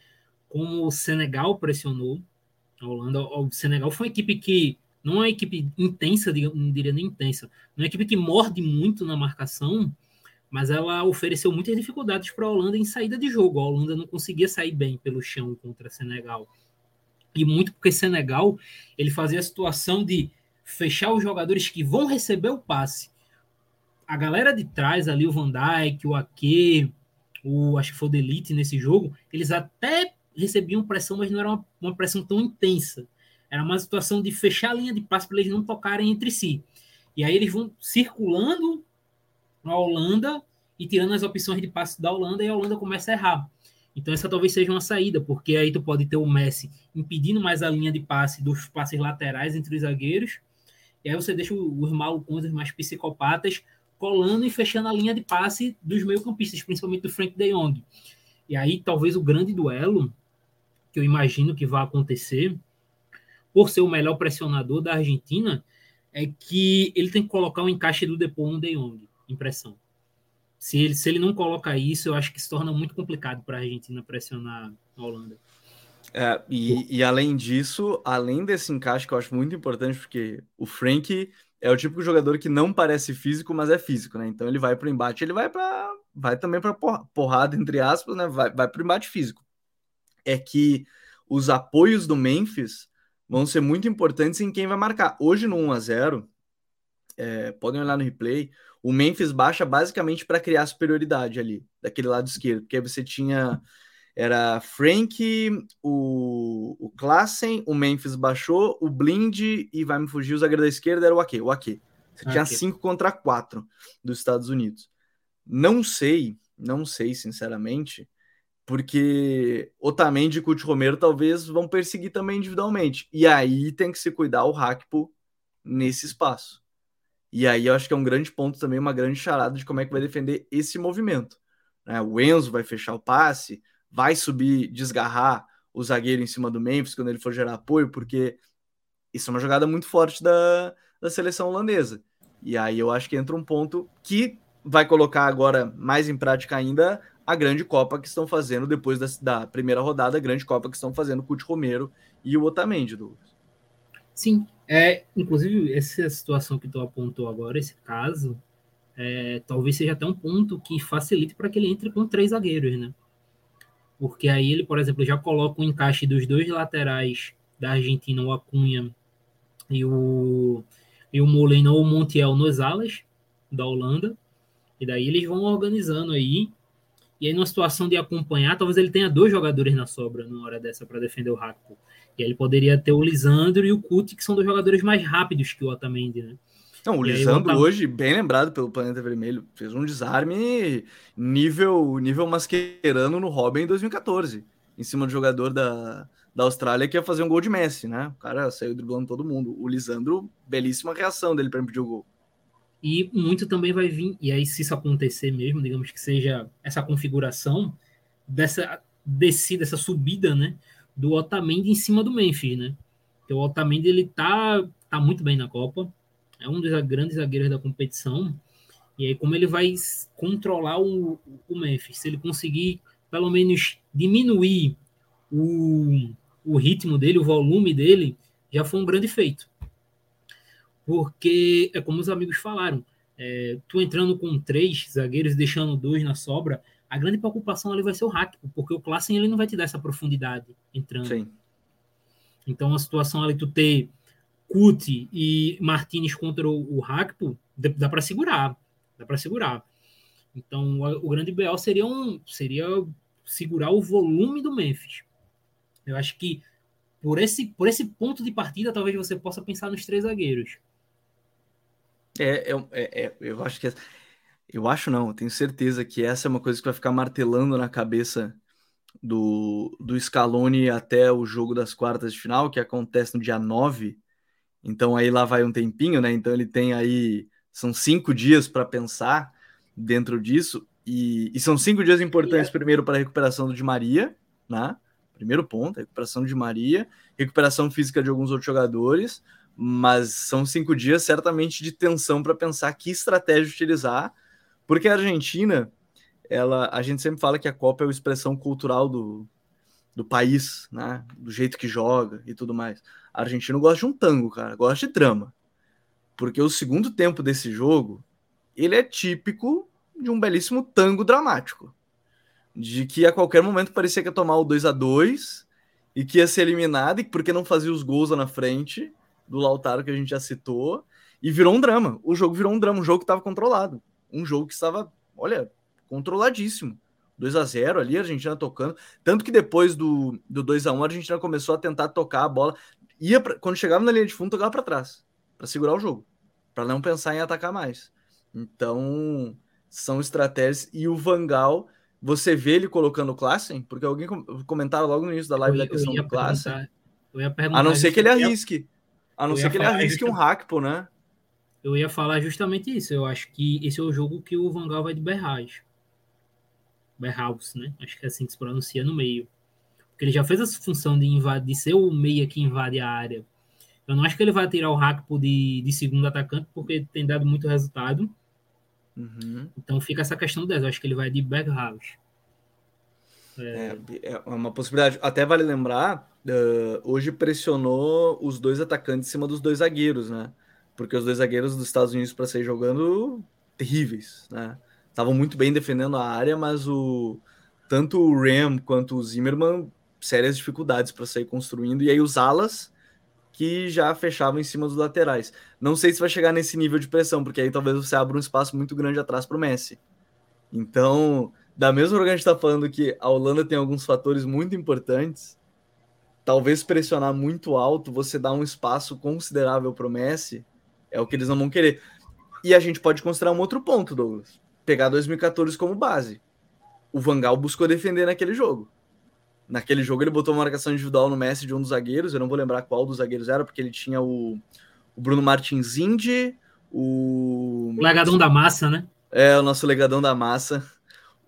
B: como o Senegal pressionou a Holanda. O Senegal foi uma equipe que não é uma equipe intensa, não diria nem intensa, é uma equipe que morde muito na marcação, mas ela ofereceu muitas dificuldades para a Holanda em saída de jogo. A Holanda não conseguia sair bem pelo chão contra Senegal. E muito porque Senegal ele fazia a situação de fechar os jogadores que vão receber o passe. A galera de trás ali, o Van Dijk, o Ake, o acho que foi o Delite nesse jogo, eles até recebiam pressão, mas não era uma, uma pressão tão intensa. Era uma situação de fechar a linha de passe para eles não tocarem entre si. E aí eles vão circulando a Holanda e tirando as opções de passe da Holanda e a Holanda começa a errar. Então essa talvez seja uma saída, porque aí tu pode ter o Messi impedindo mais a linha de passe dos passes laterais entre os zagueiros, e aí você deixa os malucos, os mais psicopatas, colando e fechando a linha de passe dos meio-campistas, principalmente do Frank de Jong. E aí talvez o grande duelo que eu imagino que vai acontecer, por ser o melhor pressionador da Argentina, é que ele tem que colocar o encaixe do Depô no De Jong, impressão. se ele, se ele não coloca isso, eu acho que se torna muito complicado para a Argentina pressionar a Holanda.
A: É, e, e, além disso, além desse encaixe que eu acho muito importante, porque o Frank é o tipo de jogador que não parece físico, mas é físico, né? Então ele vai para o embate, ele vai para vai também para porrada entre aspas, né? Vai, vai para o embate físico. É que os apoios do Memphis vão ser muito importantes em quem vai marcar. Hoje no 1 a 0, é, podem olhar no replay, o Memphis baixa basicamente para criar superioridade ali, daquele lado esquerdo, porque você tinha era Frank, o, o Klassen, o Memphis baixou, o Blind e vai me fugir o zagueiro da esquerda era o Ake, o Ake. Você tinha 5 contra 4 dos Estados Unidos. Não sei, não sei sinceramente, porque Otamendi e Couto Romero talvez vão perseguir também individualmente. E aí tem que se cuidar o Hackpo nesse espaço. E aí eu acho que é um grande ponto também, uma grande charada de como é que vai defender esse movimento. Né? O Enzo vai fechar o passe, vai subir, desgarrar o zagueiro em cima do Memphis quando ele for gerar apoio, porque isso é uma jogada muito forte da, da seleção holandesa. E aí eu acho que entra um ponto que vai colocar agora mais em prática ainda a grande Copa que estão fazendo depois da, da primeira rodada, a grande Copa que estão fazendo o Couto Romero e o Otamendi, Douglas.
B: Sim, é, inclusive essa situação que tu apontou agora, esse caso, é, talvez seja até um ponto que facilite para que ele entre com três zagueiros, né? porque aí ele, por exemplo, já coloca o encaixe dos dois laterais da Argentina, o Acunha e o, e o Molina ou o Montiel nos alas da Holanda, e daí eles vão organizando aí, e aí numa situação de acompanhar, talvez ele tenha dois jogadores na sobra na hora dessa para defender o Rakpo. E aí ele poderia ter o Lisandro e o Kuti, que são dois jogadores mais rápidos que o Otamendi, né?
A: Não, o e Lisandro hoje, bem lembrado pelo Planeta Vermelho, fez um desarme nível, nível masquerano no Robin em 2014, em cima do jogador da, da Austrália que ia fazer um gol de Messi, né? O cara saiu driblando todo mundo. O Lisandro, belíssima reação dele para impedir o gol.
B: E muito também vai vir, e aí se isso acontecer mesmo, digamos que seja essa configuração dessa descida, essa subida, né, do Otamendi em cima do Memphis, né? Porque o Otamendi ele tá tá muito bem na Copa, é um dos grandes zagueiros da competição. E aí, como ele vai controlar o, o Memphis? Se ele conseguir, pelo menos, diminuir o, o ritmo dele, o volume dele, já foi um grande feito. Porque, é como os amigos falaram, é, tu entrando com três zagueiros deixando dois na sobra, a grande preocupação ali vai ser o hack, porque o Klassen ele não vai te dar essa profundidade entrando. Sim. Então, a situação ali, tu ter Cuti e Martinez contra o, o Hackpo, dá para segurar. Dá para segurar. Então, o, o grande BL seria, um, seria segurar o volume do Memphis. Eu acho que por esse, por esse ponto de partida, talvez você possa pensar nos três zagueiros.
A: É, é, é, é eu acho que. Eu acho não, eu tenho certeza que essa é uma coisa que vai ficar martelando na cabeça do, do Scaloni até o jogo das quartas de final, que acontece no dia 9 então aí lá vai um tempinho, né? Então ele tem aí são cinco dias para pensar dentro disso e, e, são cinco dias importantes primeiro para a recuperação do Di Maria, né? Primeiro ponto, recuperação de Maria, recuperação física de alguns outros jogadores, mas são cinco dias certamente de tensão para pensar que estratégia utilizar, porque a Argentina, ela, a gente sempre fala que a Copa é a expressão cultural do, do país, né? Do jeito que joga e tudo mais. A Argentina gosta de um tango, cara, gosta de drama. Porque o segundo tempo desse jogo, ele é típico de um belíssimo tango dramático. De que a qualquer momento parecia que ia tomar o 2 a 2 e que ia ser eliminado, e porque não fazia os gols lá na frente do Lautaro que a gente já citou, e virou um drama. O jogo virou um drama, um jogo que estava controlado. Um jogo que estava, olha, controladíssimo. 2 a 0 ali, a Argentina tocando. Tanto que depois do, do 2 a 1 a Argentina começou a tentar tocar a bola. Ia pra, quando chegava na linha de fundo, tocava para trás, para segurar o jogo, para não pensar em atacar mais. Então, são estratégias. E o Vangal, você vê ele colocando o Klassen? Porque alguém comentaram logo no início da live da questão do Klassen. A não ser que ele arrisque. A não ser que ele arrisque um hackpo, né?
B: Eu ia falar justamente isso. Eu acho que esse é o jogo que o Vangal vai de berragem. Berhaus, né? Acho que é assim que se pronuncia no meio. Porque ele já fez essa função de, invadir, de ser o meia que invade a área. Eu não acho que ele vai tirar o Rakpo de, de segundo atacante, porque tem dado muito resultado. Uhum. Então fica essa questão 10. Eu acho que ele vai de Berghaus.
A: É... é, uma possibilidade. Até vale lembrar, uh, hoje pressionou os dois atacantes em cima dos dois zagueiros, né? Porque os dois zagueiros dos Estados Unidos para sair jogando terríveis, né? Estavam muito bem defendendo a área, mas o tanto o Ram quanto o Zimmerman sérias dificuldades para sair construindo e aí os alas que já fechavam em cima dos laterais. Não sei se vai chegar nesse nível de pressão, porque aí talvez você abra um espaço muito grande atrás para o Messi. Então, da mesma forma que a gente está falando que a Holanda tem alguns fatores muito importantes, talvez pressionar muito alto, você dá um espaço considerável para o Messi, é o que eles não vão querer. E a gente pode considerar um outro ponto, Douglas. Pegar 2014 como base. O Vangal buscou defender naquele jogo. Naquele jogo ele botou uma marcação individual no Messi de um dos zagueiros, eu não vou lembrar qual dos zagueiros era, porque ele tinha o, o Bruno Martins Indy, o...
B: o... Legadão da Massa, né?
A: É, o nosso legadão da massa.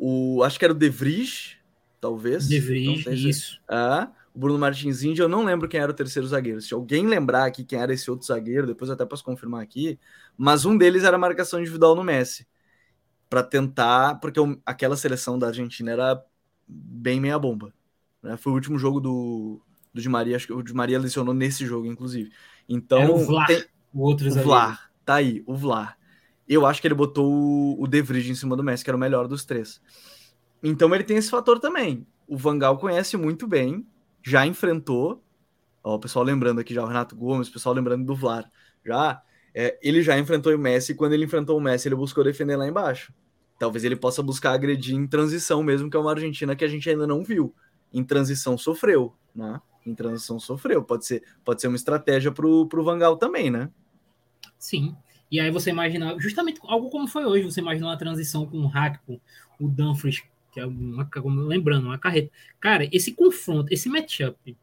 A: O, acho que era o De Vries, talvez.
B: De Vries, isso.
A: É, o Bruno Martins Indy, eu não lembro quem era o terceiro zagueiro. Se alguém lembrar aqui quem era esse outro zagueiro, depois até posso confirmar aqui, mas um deles era a marcação individual no Messi. Para tentar, porque aquela seleção da Argentina era bem meia bomba. Né? Foi o último jogo do, do Di Maria, acho que o Di Maria lesionou nesse jogo, inclusive. Então, Era
B: o Vlar, tem... o outro
A: o Vlar, tá aí, o Vlar. Eu acho que ele botou o, o De Vries em cima do Messi, que era o melhor dos três. Então ele tem esse fator também. O Vangal conhece muito bem, já enfrentou. Ó, o pessoal lembrando aqui já o Renato Gomes, o pessoal lembrando do Vlar. Já é, ele já enfrentou o Messi e quando ele enfrentou o Messi, ele buscou defender lá embaixo. Talvez ele possa buscar agredir em transição mesmo, que é uma Argentina que a gente ainda não viu em transição sofreu, né? Em transição sofreu. Pode ser, pode ser uma estratégia para o Vangal também, né?
B: Sim. E aí você imagina, justamente algo como foi hoje, você imagina uma transição com o Hackpo, o Dumfries, que é uma, lembrando, uma carreta. Cara, esse confronto, esse matchup,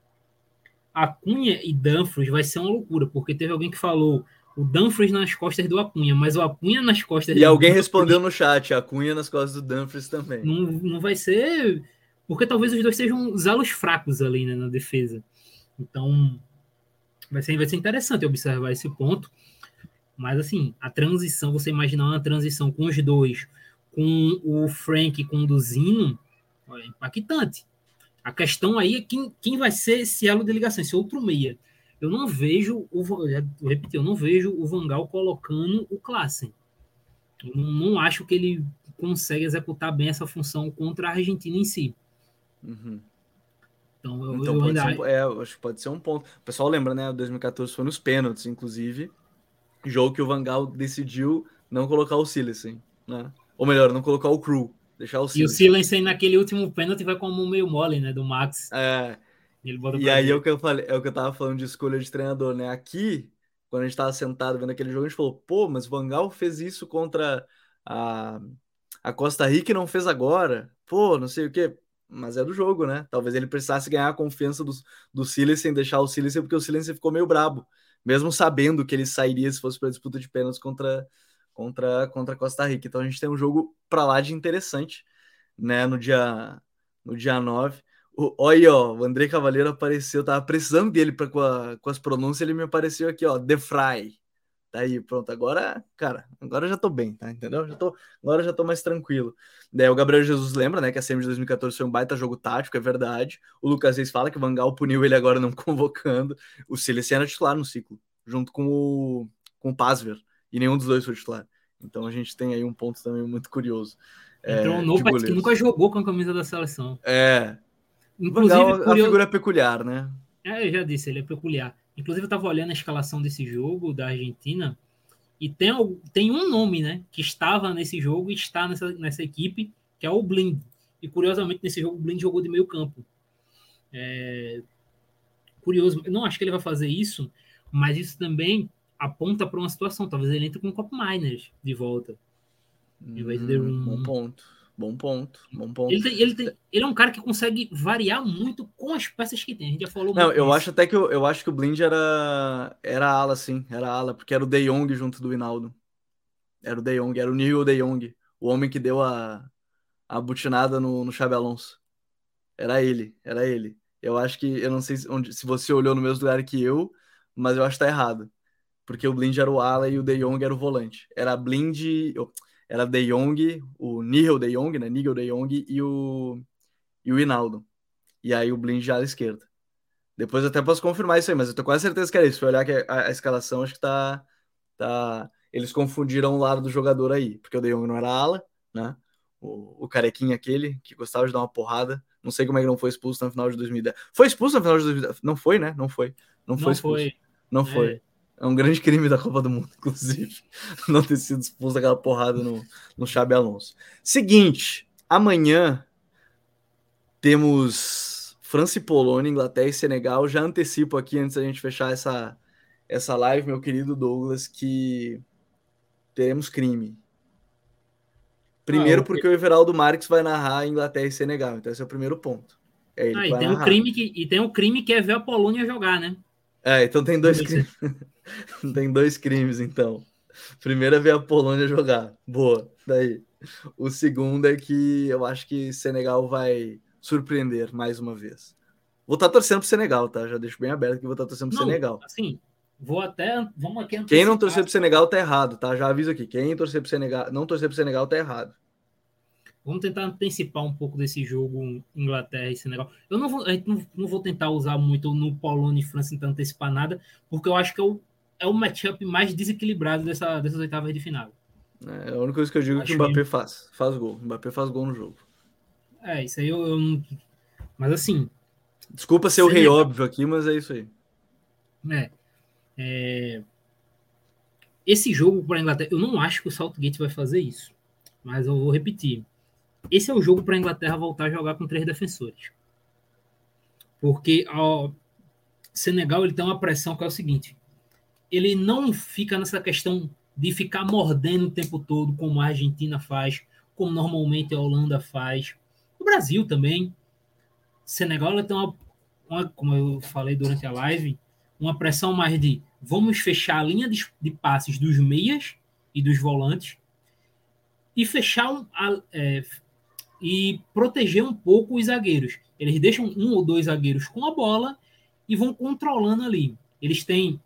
B: Acunha e Dumfries vai ser uma loucura, porque teve alguém que falou o Dumfries nas costas do Acunha, mas o Acunha nas costas
A: E alguém respondeu no chat, Acunha nas costas do Dumfries também.
B: Não, não vai ser porque talvez os dois sejam os elos fracos ali né, na defesa. Então, vai ser, vai ser interessante observar esse ponto. Mas, assim, a transição, você imaginar uma transição com os dois, com o Frank conduzindo, é impactante. A questão aí é quem, quem vai ser esse elo de ligação, esse outro meia. Eu não vejo, o, eu repeti, eu não vejo o Vangal colocando o Klassen. Eu não, não acho que ele consegue executar bem essa função contra a Argentina em si.
A: Uhum. Então, eu, então eu pode ainda... ser um, é, acho que pode ser um ponto. O pessoal lembra, né? 2014 foi nos pênaltis, inclusive. Jogo que o Vangal decidiu não colocar o Silensen, né? Ou melhor, não colocar o Crew, deixar o
B: Silensen. E o Silensen naquele último pênalti vai como meio mole, né? Do Max.
A: É. e aí é o que eu falei, é o que eu tava falando de escolha de treinador, né? Aqui, quando a gente tava sentado vendo aquele jogo, a gente falou, pô, mas o Vangal fez isso contra a, a Costa Rica e não fez agora. Pô, não sei o quê mas é do jogo, né? Talvez ele precisasse ganhar a confiança do, do Silas sem deixar o Silas, porque o Silas ficou meio brabo, mesmo sabendo que ele sairia se fosse para disputa de pênaltis contra contra contra Costa Rica. Então a gente tem um jogo para lá de interessante, né, no dia no dia 9. O, olha ó, o André Cavaleiro apareceu, tava precisando dele para com, com, as pronúncias, ele me apareceu aqui, ó, The Fry. Tá aí, pronto. Agora, cara, agora eu já tô bem, tá? Entendeu? Já tô, agora eu já tô mais tranquilo. Daí o Gabriel Jesus lembra, né, que a SEMI de 2014 foi um baita jogo tático, é verdade. O Lucas Reis fala que o Vangal puniu ele agora não convocando. O Silas era titular no ciclo, junto com o, com o Pasver. E nenhum dos dois foi titular. Então a gente tem aí um ponto também muito curioso.
B: É, um novo que nunca jogou com a camisa da seleção.
A: É. Inclusive, Vangal, curioso... a figura é peculiar, né?
B: É, eu já disse, ele é peculiar. Inclusive, eu estava olhando a escalação desse jogo da Argentina e tem, tem um nome, né, que estava nesse jogo e está nessa, nessa equipe, que é o Blind. E curiosamente, nesse jogo, o Blind jogou de meio campo. É... Curioso, eu não acho que ele vai fazer isso, mas isso também aponta para uma situação. Talvez ele entre com o Cop Miners de volta.
A: Hum, Bom ponto. Bom ponto, bom ponto.
B: Ele, tem, ele, tem, ele, é um cara que consegue variar muito com as peças que tem. A gente já falou
A: Não, eu disso. acho até que eu, eu acho que o Blind era era ala, sim, era ala, porque era o De Jong junto do Hinaldo. Era o De Jong, era o Nil De Jong, o homem que deu a, a butinada no, no Xabi Alonso. Era ele, era ele. Eu acho que, eu não sei se, onde, se você olhou no mesmo lugar que eu, mas eu acho que tá errado. Porque o Blind era o ala e o De Jong era o volante. Era Blind, era De Jong, o Nigel De Jong, né? Nigel De Jong e o, e o Hinaldo. E aí o Blind já à esquerda. Depois eu até posso confirmar isso aí, mas eu tô quase certeza que era isso. Se olhar que a, a, escalação, acho que tá, tá. Eles confundiram o lado do jogador aí, porque o De Jong não era ala, né? O, o carequinha aquele, que gostava de dar uma porrada. Não sei como é que não foi expulso no final de 2010. Foi expulso no final de 2010? Não foi, né? Não foi. Não foi não expulso. Foi. Não foi. É. é. um grande crime da Copa do Mundo, inclusive, não ter sido expulso daquela porrada no, no Xabi Alonso. Seguinte, amanhã temos França e Polônia, Inglaterra e Senegal. Já antecipo aqui, antes da gente fechar essa, essa live, meu querido Douglas, que teremos crime. Primeiro, ah, porque o Everaldo Marques vai narrar Inglaterra e Senegal. Então, esse é o primeiro ponto.
B: É ah, e, tem um crime que, e tem um crime que é ver a Polônia jogar, né?
A: É, então tem dois crimes. tem dois crimes, então. Primeiro é ver a Polônia jogar. Boa. Daí. O segundo é que eu acho que Senegal vai surpreender mais uma vez. Vou estar tá torcendo pro Senegal, tá? Já deixo bem aberto que vou estar tá torcendo pro não, Senegal.
B: Assim, vou até. Vamos aqui
A: Quem não torcer pro Senegal tá errado, tá? Já aviso aqui. Quem torcer pro Senegal, não torcer pro Senegal tá errado.
B: Vamos tentar antecipar um pouco desse jogo Inglaterra e Senegal. Eu não vou, não, não, vou tentar usar muito no Polônia e França, tentar antecipar nada, porque eu acho que é o, é o matchup mais desequilibrado dessa, dessas oitavas de final.
A: É, a única coisa que eu digo acho é que o Mbappé faz. Faz gol. O Mbappé faz gol no jogo.
B: É, isso aí eu, eu não. Mas assim.
A: Desculpa ser o rei óbvio aqui, mas é isso aí.
B: É, é... Esse jogo para a Inglaterra, eu não acho que o Saltgate vai fazer isso. Mas eu vou repetir. Esse é o jogo para a Inglaterra voltar a jogar com três defensores. Porque o Senegal ele tem uma pressão que é o seguinte: ele não fica nessa questão de ficar mordendo o tempo todo, como a Argentina faz, como normalmente a Holanda faz. O Brasil também. Senegal tem uma, uma, como eu falei durante a live, uma pressão mais de vamos fechar a linha de, de passes dos meias e dos volantes e fechar um, é, e proteger um pouco os zagueiros. Eles deixam um ou dois zagueiros com a bola e vão controlando ali. Eles têm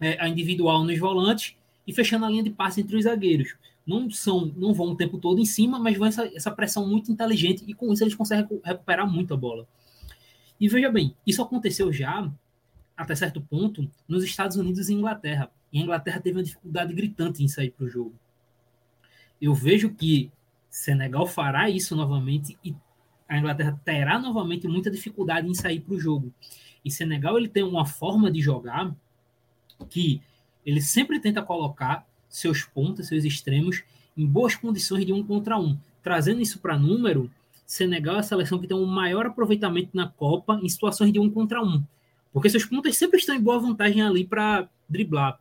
B: é, a individual nos volantes e fechando a linha de passe entre os zagueiros não são, não vão o tempo todo em cima, mas vão essa, essa pressão muito inteligente e com isso eles conseguem recuperar muito a bola. E veja bem, isso aconteceu já até certo ponto nos Estados Unidos e Inglaterra. E a Inglaterra teve uma dificuldade gritante em sair para o jogo. Eu vejo que Senegal fará isso novamente e a Inglaterra terá novamente muita dificuldade em sair para o jogo. E Senegal ele tem uma forma de jogar que ele sempre tenta colocar seus pontos, seus extremos, em boas condições de um contra um. Trazendo isso para número, Senegal é a seleção que tem um maior aproveitamento na Copa em situações de um contra um. Porque seus pontos sempre estão em boa vantagem ali para driblar,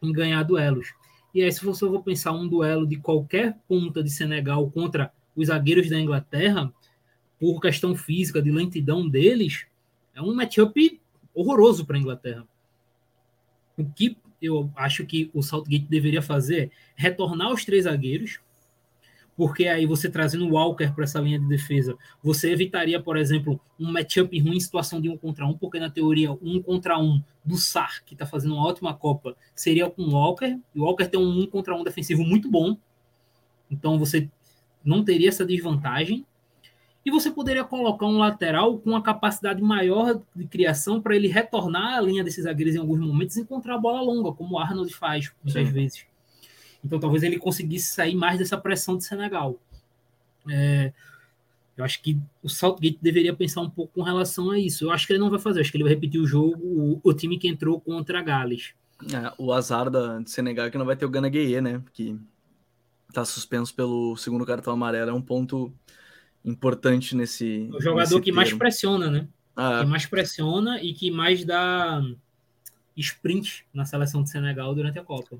B: em ganhar duelos. E aí, se você for pensar um duelo de qualquer ponta de Senegal contra os zagueiros da Inglaterra, por questão física, de lentidão deles, é um matchup horroroso para a Inglaterra. O que eu acho que o Saltgate deveria fazer retornar os três zagueiros, porque aí você trazendo o Walker para essa linha de defesa, você evitaria, por exemplo, um matchup ruim em situação de um contra um, porque na teoria, um contra um do Sar, que está fazendo uma ótima Copa, seria com o Walker, e o Walker tem um um contra um defensivo muito bom, então você não teria essa desvantagem, e você poderia colocar um lateral com uma capacidade maior de criação para ele retornar à linha desses zagueiros em alguns momentos e encontrar a bola longa, como o Arnold faz muitas Sim. vezes. Então talvez ele conseguisse sair mais dessa pressão de Senegal. É, eu acho que o Saltgate deveria pensar um pouco com relação a isso. Eu acho que ele não vai fazer, acho que ele vai repetir o jogo, o, o time que entrou contra a Gales.
A: É, o azar da, de Senegal é que não vai ter o Gana Gueye, né? Que tá suspenso pelo segundo cartão amarelo. É um ponto importante nesse.
B: O jogador
A: nesse
B: que termo. mais pressiona, né? Ah, que mais pressiona e que mais dá sprint na seleção de Senegal durante a Copa.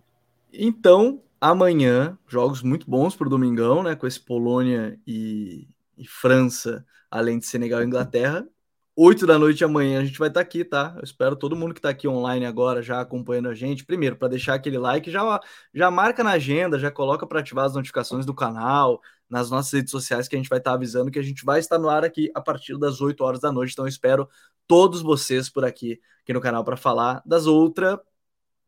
A: Então, amanhã, jogos muito bons para o Domingão, né? Com esse Polônia e, e França, além de Senegal e Inglaterra. 8 da noite amanhã a gente vai estar tá aqui, tá? Eu espero todo mundo que está aqui online agora já acompanhando a gente. Primeiro, para deixar aquele like, já, já marca na agenda, já coloca para ativar as notificações do canal, nas nossas redes sociais, que a gente vai estar tá avisando que a gente vai estar no ar aqui a partir das 8 horas da noite. Então, eu espero todos vocês por aqui, aqui no canal, para falar das outras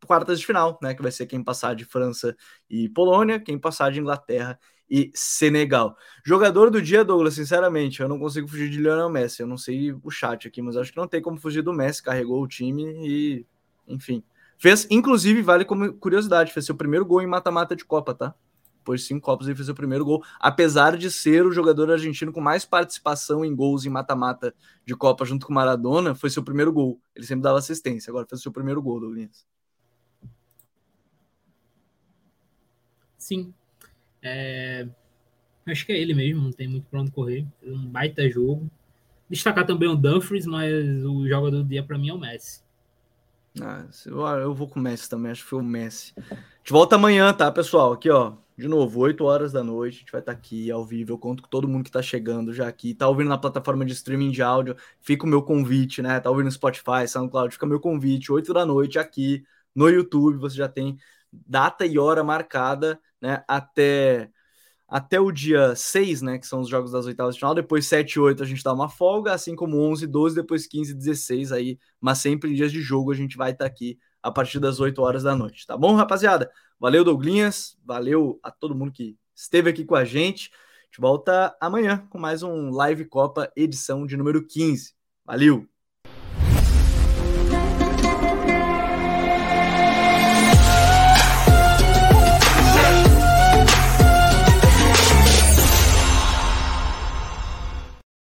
A: quartas de final, né? Que vai ser quem passar de França e Polônia, quem passar de Inglaterra e Senegal. Jogador do dia, Douglas, sinceramente, eu não consigo fugir de Lionel Messi. Eu não sei o chat aqui, mas acho que não tem como fugir do Messi. Carregou o time e, enfim. Fez, inclusive, vale como curiosidade, fez seu primeiro gol em mata-mata de Copa, tá? Depois de cinco Copas, ele fez seu primeiro gol, apesar de ser o jogador argentino com mais participação em gols em mata-mata de Copa, junto com Maradona, foi seu primeiro gol. Ele sempre dava assistência, agora fez seu primeiro gol, Douglas.
B: Sim, é, acho que é ele mesmo, não tem muito para onde correr. Um baita jogo. Destacar também o Dumfries, mas o jogador do dia para mim é o Messi.
A: Ah, eu vou com o Messi também, acho que foi o Messi. A gente volta amanhã, tá, pessoal? Aqui, ó, de novo, 8 horas da noite, a gente vai estar tá aqui ao vivo. Eu conto com todo mundo que tá chegando já aqui, tá ouvindo na plataforma de streaming de áudio. Fica o meu convite, né? Tá ouvindo no Spotify, SoundCloud, fica o meu convite, 8 da noite aqui no YouTube. Você já tem data e hora marcada né, até até o dia 6, né, que são os jogos das oitavas de final, depois 7 e 8 a gente dá uma folga, assim como 11 e 12, depois 15 e 16 aí, mas sempre em dias de jogo a gente vai estar tá aqui a partir das 8 horas da noite, tá bom, rapaziada? Valeu, Douglinhas, valeu a todo mundo que esteve aqui com a gente. A gente volta amanhã com mais um Live Copa edição de número 15. Valeu!